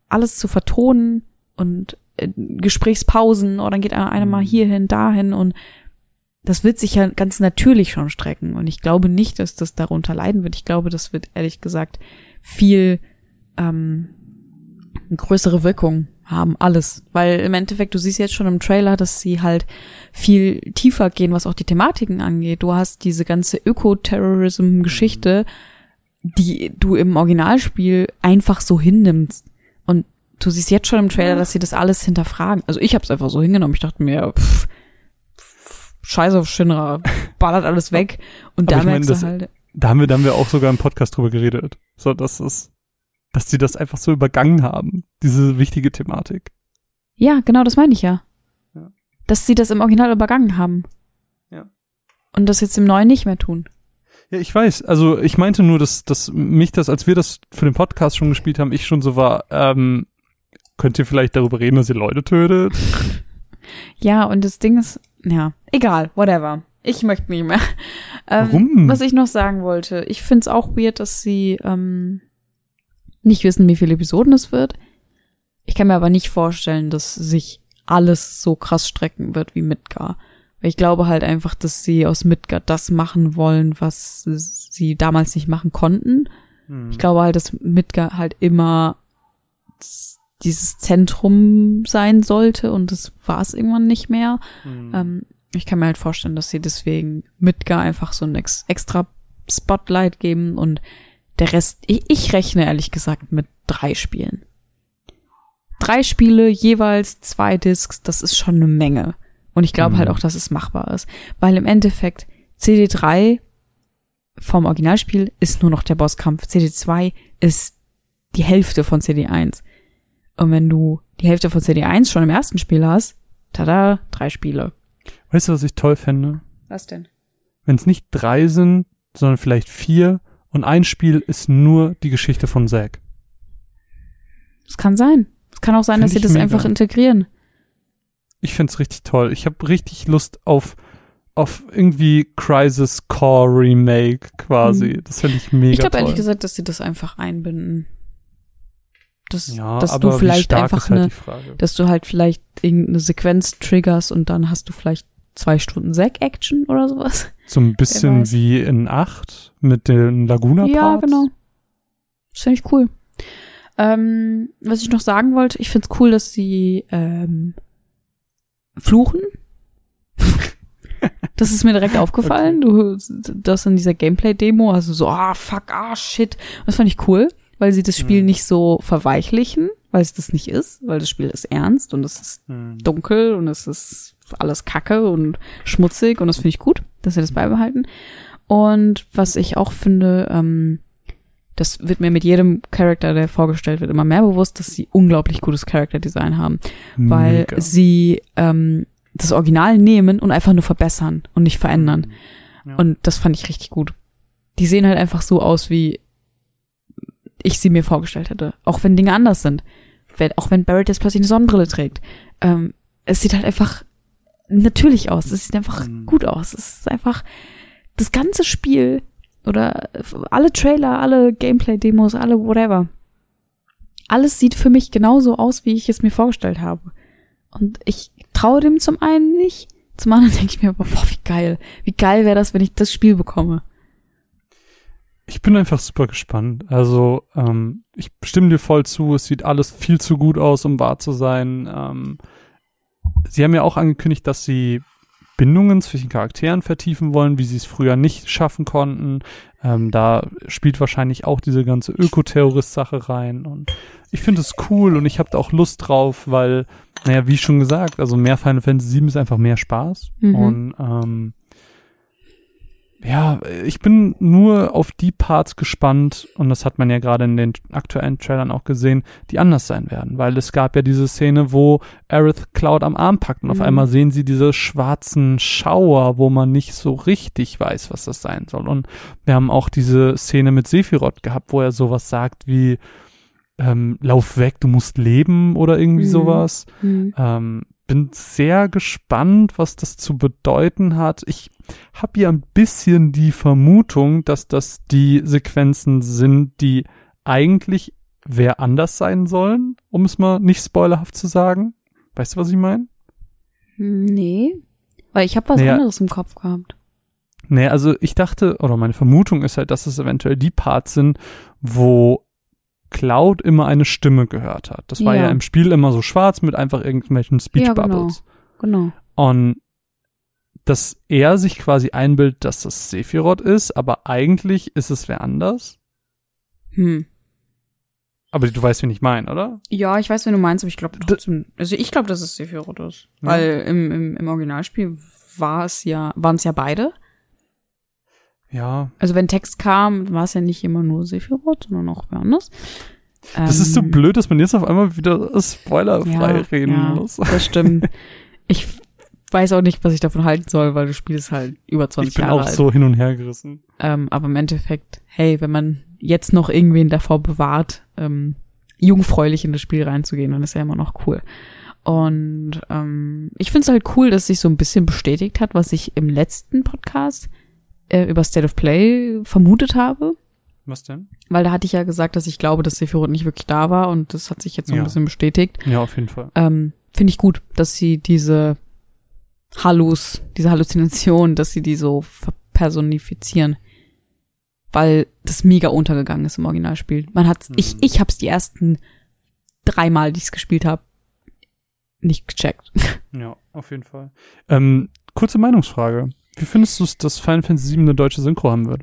alles zu vertonen und äh, Gesprächspausen oder dann geht einer mal hierhin, dahin und das wird sich ja ganz natürlich schon strecken und ich glaube nicht, dass das darunter leiden wird. Ich glaube, das wird ehrlich gesagt viel ähm, größere Wirkung haben, alles. Weil im Endeffekt, du siehst jetzt schon im Trailer, dass sie halt viel tiefer gehen, was auch die Thematiken angeht. Du hast diese ganze Ökoterrorism-Geschichte, die du im Originalspiel einfach so hinnimmst. Und du siehst jetzt schon im Trailer, dass sie das alles hinterfragen. Also ich habe es einfach so hingenommen. Ich dachte mir, pff, pff, scheiß auf Shinra, ballert alles weg. Und da merkst das- du halt, Da haben wir, da haben wir auch sogar im Podcast drüber geredet. So, dass es, dass die das einfach so übergangen haben, diese wichtige Thematik. ja, genau, das meine ich ja. Ja. Dass sie das im Original übergangen haben. Ja. Und das jetzt im Neuen nicht mehr tun. Ja, ich weiß. Also ich meinte nur, dass, dass mich das, als wir das für den Podcast schon gespielt haben, ich schon so war, ähm, könnt ihr vielleicht darüber reden, dass ihr Leute tötet? (laughs) Ja, und das Ding ist, ja, egal, whatever. Ich möchte nicht mehr. Ähm, Warum? Was ich noch sagen wollte, ich find's auch weird, dass sie ähm, nicht wissen, wie viele Episoden es wird. Ich kann mir aber nicht vorstellen, dass sich alles so krass strecken wird wie Midgar. Weil ich glaube halt einfach, dass sie aus Midgar das machen wollen, was sie damals nicht machen konnten. Hm. Ich glaube halt, dass Midgar halt immer dieses Zentrum sein sollte und das war es irgendwann nicht mehr. Hm. Ähm, ich kann mir halt vorstellen, dass sie deswegen Midgar einfach so ein ex extra Spotlight geben und der Rest, ich, ich rechne ehrlich gesagt mit drei Spielen. Drei Spiele, jeweils zwei Discs, das ist schon eine Menge. Und ich glaube Mhm. halt auch, dass es machbar ist. Weil im Endeffekt CD3 vom Originalspiel ist nur noch der Bosskampf. CD2 ist die Hälfte von CD1. Und wenn du die Hälfte von CD1 schon im ersten Spiel hast, tada, drei Spiele. Weißt du, was ich toll fände? Was denn? Wenn es nicht drei sind, sondern vielleicht vier und ein Spiel ist nur die Geschichte von Zack. Es kann sein. Es kann auch sein, Find dass sie das mega. einfach integrieren. Ich find's richtig toll. Ich habe richtig Lust auf auf irgendwie Crisis Core Remake quasi. Mhm. Das finde ich mega ich glaube ehrlich gesagt, dass sie das einfach einbinden. Dass, ja, dass aber du vielleicht einfach halt eine, dass du halt vielleicht irgendeine Sequenz triggerst und dann hast du vielleicht zwei Stunden Zack-Action oder sowas. So ein bisschen wie in 8 mit den Laguna Parts. Ja, genau. Das finde ich cool. Ähm, was ich noch sagen wollte, ich finde es cool, dass sie ähm, fluchen. (laughs) das ist mir direkt aufgefallen. Du, das in dieser Gameplay-Demo, also so, ah, fuck, ah, shit. Das fand ich cool, weil sie das Spiel Mhm. nicht so verweichlichen, weil es das nicht ist, weil das Spiel ist ernst und es ist Hm. dunkel und es ist alles kacke und schmutzig und das finde ich gut, dass sie das beibehalten. Und was ich auch finde, ähm, das wird mir mit jedem Charakter, der vorgestellt wird, immer mehr bewusst, dass sie unglaublich gutes Charakterdesign haben, weil Mega. sie ähm, das Original nehmen und einfach nur verbessern und nicht verändern. Ja. Und das fand ich richtig gut. Die sehen halt einfach so aus, wie ich sie mir vorgestellt hätte. Auch wenn Dinge anders sind. Wenn, auch wenn Barrett jetzt plötzlich eine Sonnenbrille trägt. Ähm, es sieht halt einfach natürlich aus. Es sieht einfach Mhm. gut aus. Es ist einfach das ganze Spiel oder alle Trailer, alle Gameplay-Demos, alle whatever. Alles sieht für mich genauso aus, wie ich es mir vorgestellt habe. Und ich traue dem zum einen nicht, zum anderen (laughs) denke ich mir, aber, boah, wie geil. Wie geil wäre das, wenn ich das Spiel bekomme. Ich bin einfach super gespannt. Also, ähm, ich stimme dir voll zu. Es sieht alles viel zu gut aus, um wahr zu sein. Ähm, sie haben ja auch angekündigt, dass sie Bindungen zwischen Charakteren vertiefen wollen, wie sie es früher nicht schaffen konnten. Ähm, da spielt wahrscheinlich auch diese ganze Ökoterrorist-Sache rein. Und ich finde es cool und ich habe da auch Lust drauf, weil, naja, wie schon gesagt, also mehr Final Fantasy VII ist einfach mehr Spaß. Mhm. Und ähm, ja, ich bin nur auf die Parts gespannt, und das hat man ja gerade in den aktuellen Trailern auch gesehen, die anders sein werden. Weil es gab ja diese Szene, wo Aerith Cloud am Arm packt und auf Mhm. einmal sehen sie diese schwarzen Schauer, wo man nicht so richtig weiß, was das sein soll. Und wir haben auch diese Szene mit Sephiroth gehabt, wo er sowas sagt wie, ähm, lauf weg, du musst leben oder irgendwie Mhm. sowas. Mhm. Ähm, bin sehr gespannt, was das zu bedeuten hat. Ich habe ja ein bisschen die Vermutung, dass das die Sequenzen sind, die eigentlich wer anders sein sollen, um es mal nicht spoilerhaft zu sagen. Weißt du, was ich meine? Nee. Weil ich habe was Naja. anderes im Kopf gehabt. Nee, also ich dachte, oder meine Vermutung ist halt, dass es eventuell die Parts sind, wo Cloud immer eine Stimme gehört hat. Das war ja, Ja. im Spiel immer so schwarz mit einfach irgendwelchen Speech Ja, genau. Bubbles. Genau. Und dass er sich quasi einbildet, dass das Sephiroth ist, aber eigentlich ist es wer anders. Hm. Aber du weißt, wen ich meine, oder? Ja, ich weiß, wen du meinst, aber ich glaube trotzdem, also ich glaube, dass es Sephiroth ist. Ja. Weil im, im, im Originalspiel war es ja, waren es ja beide. Ja. Also wenn Text kam, war es ja nicht immer nur Sephiroth, sondern auch wer anders. Das ist so Ähm, blöd, dass man jetzt auf einmal wieder spoilerfrei ja, reden ja, muss. Das stimmt. ich weiß auch nicht, was ich davon halten soll, weil das Spiel ist halt über 20 Ich bin Jahre auch alt. so hin und her gerissen. Ähm, aber im Endeffekt, hey, wenn man jetzt noch irgendwen davor bewahrt, ähm, jungfräulich in das Spiel reinzugehen, dann ist ja immer noch cool. Und ähm, ich finde es halt cool, dass sich so ein bisschen bestätigt hat, was ich im letzten Podcast äh, über State of Play vermutet habe. Was denn? Weil da hatte ich ja gesagt, dass ich glaube, dass Sephiroth nicht wirklich da war und das hat sich jetzt so ein Ja. bisschen bestätigt. Ja, auf jeden Fall. Ähm, Finde ich gut, dass sie diese Hallus, diese Halluzination, dass sie die so verpersonifizieren. Weil das mega untergegangen ist im Originalspiel. Man hat, ich, Mhm. ich hab's die ersten dreimal, die ich es gespielt habe, nicht gecheckt. (laughs) Ja, auf jeden Fall. Ähm, kurze Meinungsfrage. Wie findest du es, dass Final Fantasy VII eine deutsche Synchro haben wird?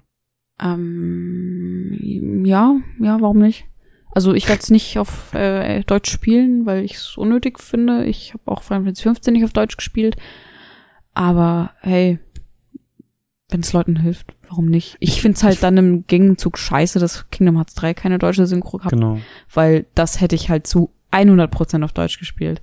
Ähm, ja, ja, warum nicht? Also ich werde es nicht auf äh, Deutsch spielen, weil ich es unnötig finde. Ich habe auch Final Fantasy 15 nicht auf Deutsch gespielt. Aber hey, wenn es Leuten hilft, warum nicht? Ich finde es halt dann im Gegenzug scheiße, dass Kingdom Hearts 3 keine deutsche Synchro hat, Genau. weil das hätte ich halt zu 100% auf Deutsch gespielt.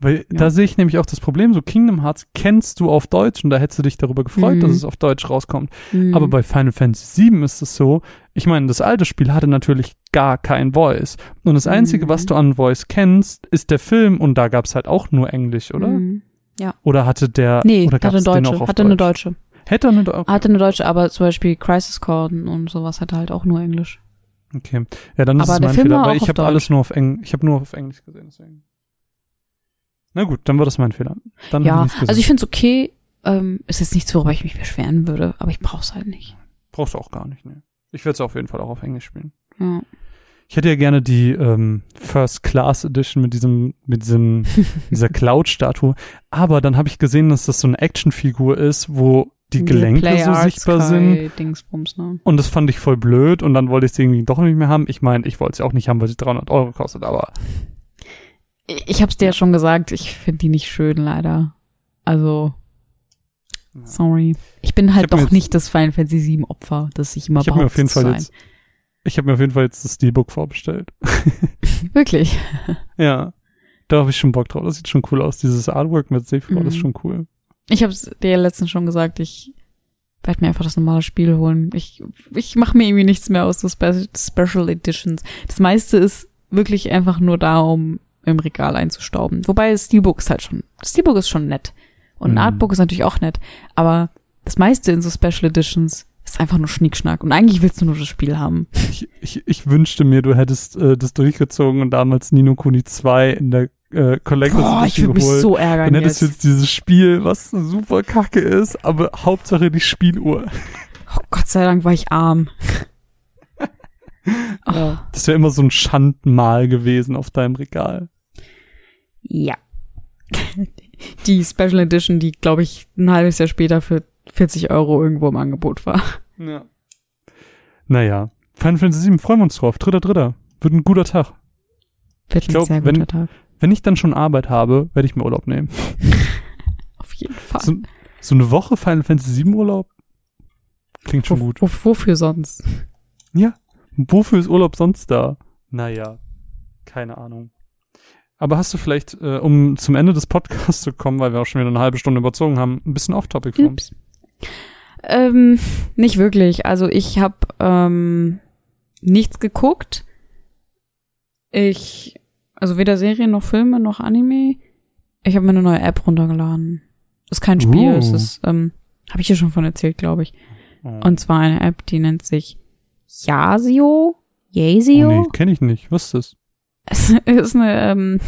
Weil Ja. da sehe ich nämlich auch das Problem, so Kingdom Hearts kennst du auf Deutsch und da hättest du dich darüber gefreut, Mhm. dass es auf Deutsch rauskommt. Mhm. Aber bei Final Fantasy VII ist es so, ich meine, das alte Spiel hatte natürlich gar kein Voice. Und das Einzige, Mhm. was du an Voice kennst, ist der Film und da gab es halt auch nur Englisch, oder? Mhm. Oder hatte der, Nee, oder hatte gab's eine den deutsche. auch auf Hatte Deutsch? eine deutsche. Hätte eine deutsche. Hatte eine deutsche, aber zum Beispiel Crisis Core und sowas hatte halt auch nur Englisch. Okay. Ja, dann ist Aber es mein Film Fehler, weil ich habe alles nur auf Englisch, ich habe nur auf Englisch gesehen, deswegen. Na gut, dann war das mein Fehler. Dann Ja, also ich finde es okay. Ähm, ist jetzt nichts, worüber ich mich beschweren würde, aber ich brauch's halt nicht. brauchst du auch gar nicht, ne. Ich werde es auf jeden Fall auch auf Englisch spielen. Ja. Ich hätte ja gerne die ähm, First Class Edition mit diesem, mit diesem, (laughs) dieser Cloud-Statue. Aber dann habe ich gesehen, dass das so eine Actionfigur ist, wo die Gelenke Play so sichtbar sind. Dingsbums, ne? Und das fand ich voll blöd und dann wollte ich sie irgendwie doch nicht mehr haben. Ich meine, ich wollte sie auch nicht haben, weil sie 300 Euro kostet, aber Ich hab's dir ja schon gesagt, ich finde die nicht schön, leider. Also, Ja. sorry. Ich bin halt mir doch nicht das Final Fantasy 7 Opfer, das ich immer ich mir behaupte Fall sein. jetzt, ich habe mir auf jeden Fall jetzt das Steelbook vorbestellt. (laughs) (laughs) Wirklich. Ja. Da habe ich schon Bock drauf. Das sieht schon cool aus. Dieses Artwork mit Seefrau, das ist Mhm. schon cool. Ich hab's dir ja letztens schon gesagt, ich werde mir einfach das normale Spiel holen. Ich, ich mache mir irgendwie nichts mehr aus so Spe Special Editions. Das meiste ist wirklich einfach nur da, um im Regal einzustauben. Wobei Steelbook ist halt schon, Steelbook ist schon nett. Und ein Mhm. Artbook ist natürlich auch nett. Aber das meiste in so Special Editions ist einfach nur Schnickschnack. Und eigentlich willst du nur das Spiel haben. Ich, ich, ich wünschte mir, du hättest äh, das durchgezogen und damals Nino Kuni 2 in der äh, Collectors Boah, ich würde mich so ärgern Dann hättest du jetzt. jetzt dieses Spiel, was super kacke ist, aber Hauptsache die Spieluhr. Oh, Gott sei Dank war ich arm. (laughs) Oh, Das wäre immer so ein Schandmal gewesen auf deinem Regal. Ja. (laughs) Die Special Edition, die, glaube ich, ein halbes Jahr später für 40 Euro irgendwo im Angebot war. Ja. Naja. Final Fantasy 7, freuen wir uns drauf. Dritter, dritter. Wird ein guter Tag. Wirklich glaub, sehr wenn- guter Tag. Wenn ich dann schon Arbeit habe, werde ich mir Urlaub nehmen. (laughs) Auf jeden Fall. So, so eine Woche Final Fantasy 7 Urlaub klingt schon Wo, gut. wo, wofür sonst? Ja. Wofür ist Urlaub sonst da? Naja. Keine Ahnung. Aber hast du vielleicht, äh, um zum Ende des Podcasts zu kommen, weil wir auch schon wieder eine halbe Stunde überzogen haben, ein bisschen off-topic für uns? Ähm, nicht wirklich. Also ich habe ähm, nichts geguckt. Ich, also weder Serien noch Filme noch Anime. Ich habe mir eine neue App runtergeladen. Ist kein Spiel, Uh. es ist, ähm, habe ich hier schon von erzählt, glaube ich. Oh. Und zwar eine App, die nennt sich Yasio. oh Yasio? nee, kenne ich nicht. Was ist das? Es ist eine ähm,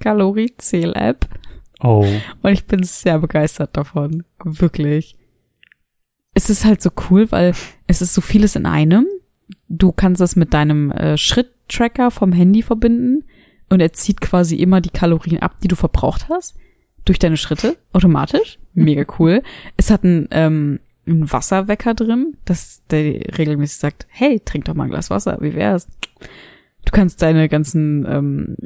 Kaloriezähl-App. Oh. Und ich bin sehr begeistert davon. Wirklich. Es ist halt so cool, weil es ist so vieles in einem. Du kannst es mit deinem äh, Schritttracker vom Handy verbinden und er zieht quasi immer die Kalorien ab, die du verbraucht hast. Durch deine Schritte, automatisch. Mega (laughs) cool. Es hat einen, ähm, einen Wasserwecker drin, dass der regelmäßig sagt, hey, trink doch mal ein Glas Wasser, wie wär's? Du kannst deine ganzen ähm,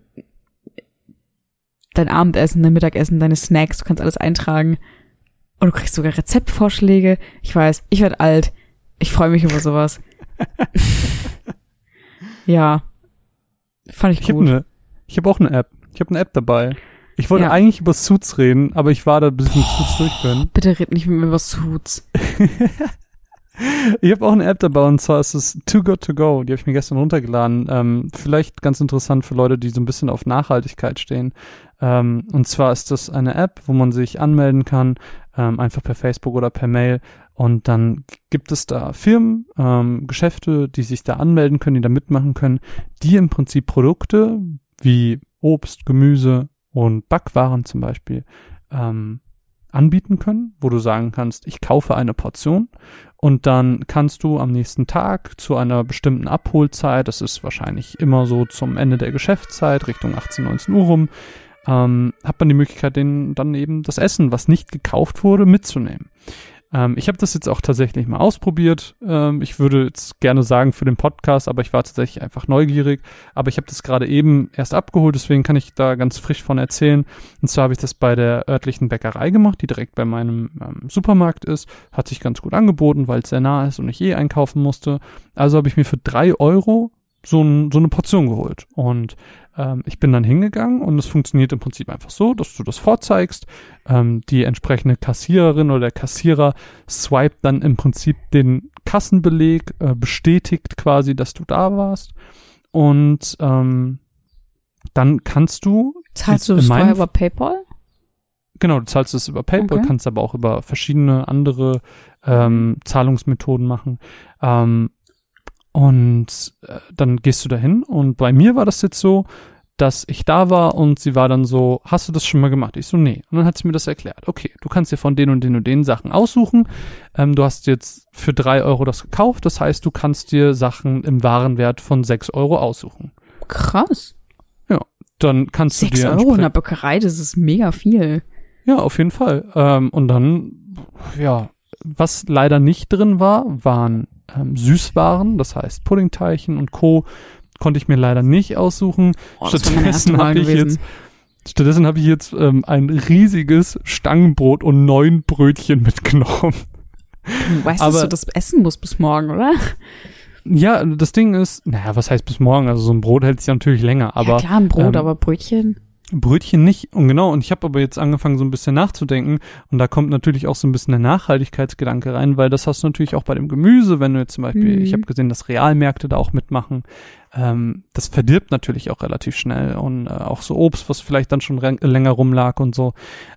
dein Abendessen, dein Mittagessen, deine Snacks, du kannst alles eintragen. Und du kriegst sogar Rezeptvorschläge. Ich weiß, ich werde alt. Ich freue mich über sowas. (laughs) ja. Fand ich, Ich gut. ne, ich habe auch eine App. Ich habe eine App dabei. Ich wollte Ja. eigentlich über Suits reden, aber ich war da, bis ich mit Suits durch bin. Bitte red nicht mit mir über Suits. (laughs) Ich habe auch eine App dabei und zwar ist es Too Good To Go. Die habe ich mir gestern runtergeladen. Ähm, vielleicht ganz interessant für Leute, die so ein bisschen auf Nachhaltigkeit stehen. Ähm, und zwar ist das eine App, wo man sich anmelden kann, ähm, einfach per Facebook oder per Mail. Und dann gibt es da Firmen, ähm, Geschäfte, die sich da anmelden können, die da mitmachen können, die im Prinzip Produkte wie Obst, Gemüse und Backwaren zum Beispiel ähm, anbieten können, wo du sagen kannst, ich kaufe eine Portion und dann kannst du am nächsten Tag zu einer bestimmten Abholzeit, das ist wahrscheinlich immer so zum Ende der Geschäftszeit, Richtung 18, 19 Uhr rum, ähm, hat man die Möglichkeit, den, dann eben das Essen, was nicht gekauft wurde, mitzunehmen. Ähm, ich habe das jetzt auch tatsächlich mal ausprobiert. Ähm, ich würde jetzt gerne sagen für den Podcast, aber ich war tatsächlich einfach neugierig. Aber ich habe das gerade eben erst abgeholt, deswegen kann ich da ganz frisch von erzählen. Und zwar habe ich das bei der örtlichen Bäckerei gemacht, die direkt bei meinem ähm, Supermarkt ist. Hat sich ganz gut angeboten, weil es sehr nah ist und ich eh einkaufen musste. Also habe ich mir für drei Euro so, ein, so eine Portion geholt. Und ähm, ich bin dann hingegangen und es funktioniert im Prinzip einfach so, dass du das vorzeigst. Ähm, die entsprechende Kassiererin oder der Kassierer swipet dann im Prinzip den Kassenbeleg, äh, bestätigt quasi, dass du da warst. Und ähm, dann kannst du. Zahlst du das vorher über PayPal? Genau, du zahlst es über PayPal, okay. kannst aber auch über verschiedene andere ähm, Zahlungsmethoden machen. Ähm, und äh, dann gehst du dahin und bei mir war das jetzt so, dass ich da war und sie war dann so, hast du das schon mal gemacht? Ich so, nee. Und dann hat sie mir das erklärt. Okay, du kannst dir von den und den und den Sachen aussuchen. Ähm, du hast jetzt für drei Euro das gekauft. Das heißt, du kannst dir Sachen im Warenwert von sechs Euro aussuchen. Krass. Ja, dann kannst du dir. Sechs Euro in der Bäckerei, das ist mega viel. Ja, auf jeden Fall. Ähm, und dann, ja, was leider nicht drin war, waren ähm, Süßwaren, das heißt Puddingteilchen und Co. konnte ich mir leider nicht aussuchen. Oh, stattdessen habe ich jetzt Stattdessen habe ich jetzt ähm, ein riesiges Stangenbrot und neun Brötchen mitgenommen. Du weißt, Aber, dass du das essen musst bis morgen, oder? Ja, das Ding ist, naja, was heißt bis morgen? Also so ein Brot hält sich natürlich länger, aber. Ja, klar, ein Brot, ähm, aber Brötchen. Brötchen nicht. Und genau, und ich habe aber jetzt angefangen, so ein bisschen nachzudenken. Und da kommt natürlich auch so ein bisschen der Nachhaltigkeitsgedanke rein, weil das hast du natürlich auch bei dem Gemüse, wenn du jetzt zum Beispiel, mhm. ich habe gesehen, dass Realmärkte da auch mitmachen. Ähm, das verdirbt natürlich auch relativ schnell. Und äh, auch so Obst, was vielleicht dann schon länger rumlag und so.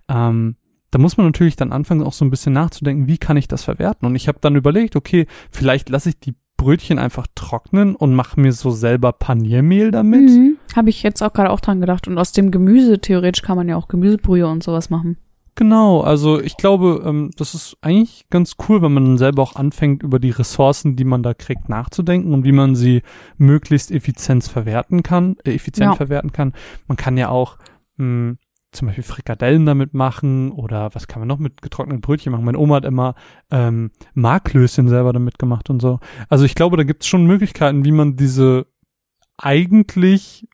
Ähm, da muss man natürlich dann anfangen, auch so ein bisschen nachzudenken, wie kann ich das verwerten? Und ich habe dann überlegt, okay, vielleicht lasse ich die Brötchen einfach trocknen und mache mir so selber Paniermehl damit. Mhm. Habe ich jetzt auch gerade auch dran gedacht. Und aus dem Gemüse, theoretisch kann man ja auch Gemüsebrühe und sowas machen. Genau, also ich glaube, ähm, das ist eigentlich ganz cool, wenn man dann selber auch anfängt, über die Ressourcen, die man da kriegt, nachzudenken und wie man sie möglichst effizient verwerten kann, äh, effizient ja. verwerten kann. Man kann ja auch mh, hm, zum Beispiel Frikadellen damit machen oder was kann man noch mit getrockneten Brötchen machen? Meine Oma hat immer ähm, Marklöschen selber damit gemacht und so. Also ich glaube, da gibt es schon Möglichkeiten, wie man diese eigentlich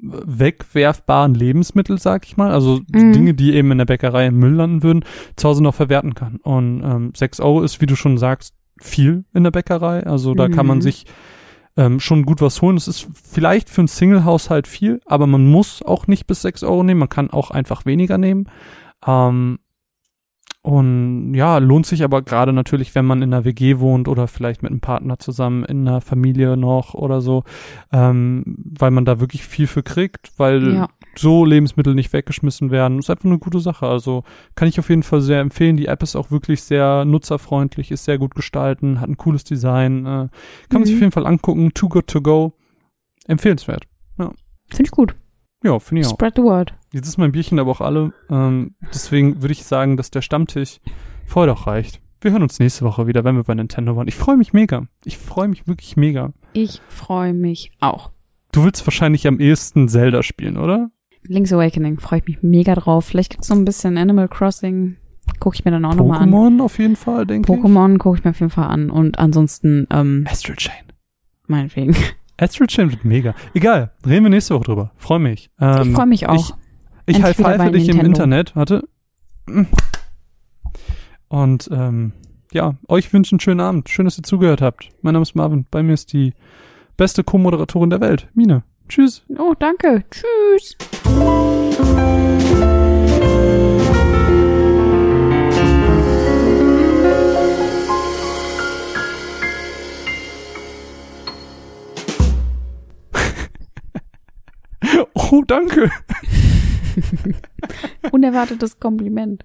wegwerfbaren Lebensmittel, sag ich mal, also mhm. Dinge, die eben in der Bäckerei im Müll landen würden, zu Hause noch verwerten kann. Und ähm, 6 Euro ist, wie du schon sagst, viel in der Bäckerei. Also da mhm. kann man mhm. sich ähm, schon gut was holen. Es ist vielleicht für einen Single-Haushalt viel, aber man muss auch nicht bis 6 Euro nehmen. Man kann auch einfach weniger nehmen. Ähm, und ja, lohnt sich aber gerade natürlich, wenn man in einer WG wohnt oder vielleicht mit einem Partner zusammen in einer Familie noch oder so, ähm, weil man da wirklich viel für kriegt, weil ja. So Lebensmittel nicht weggeschmissen werden. Ist einfach eine gute Sache. Also kann ich auf jeden Fall sehr empfehlen. Die App ist auch wirklich sehr nutzerfreundlich, ist sehr gut gestalten, hat ein cooles Design. Äh, kann mhm. man sich auf jeden Fall angucken. Too good to go. Empfehlenswert. Ja. Finde ich gut. Ja, finde ich auch. Spread the word. Jetzt ist mein Bierchen aber auch alle. Ähm, deswegen würde ich sagen, dass der Stammtisch vorher doch reicht. Wir hören uns nächste Woche wieder, wenn wir bei Nintendo waren. Ich freue mich mega. Ich freue mich wirklich mega. Ich freue mich auch. Du willst wahrscheinlich am ehesten Zelda spielen, oder? Link's Awakening freue ich mich mega drauf. Vielleicht gibt's noch ein bisschen Animal Crossing. Gucke ich mir dann auch nochmal an. Pokémon auf jeden Fall, denke ich. Pokémon gucke ich mir auf jeden Fall an. Und ansonsten, ähm. Astral Chain. Meinetwegen. (laughs) Astral Chain wird mega. Egal, reden wir nächste Woche drüber. Freue mich. Ähm, ich freue mich auch. Ich, ich high dich im Internet. Warte. Und ähm, ja, euch wünsche einen schönen Abend. Schön, dass ihr zugehört habt. Mein Name ist Marvin. Bei mir ist die beste Co-Moderatorin der Welt, Mine. Tschüss. Oh, danke. Tschüss. (laughs) Oh, danke. (laughs) Unerwartetes Kompliment.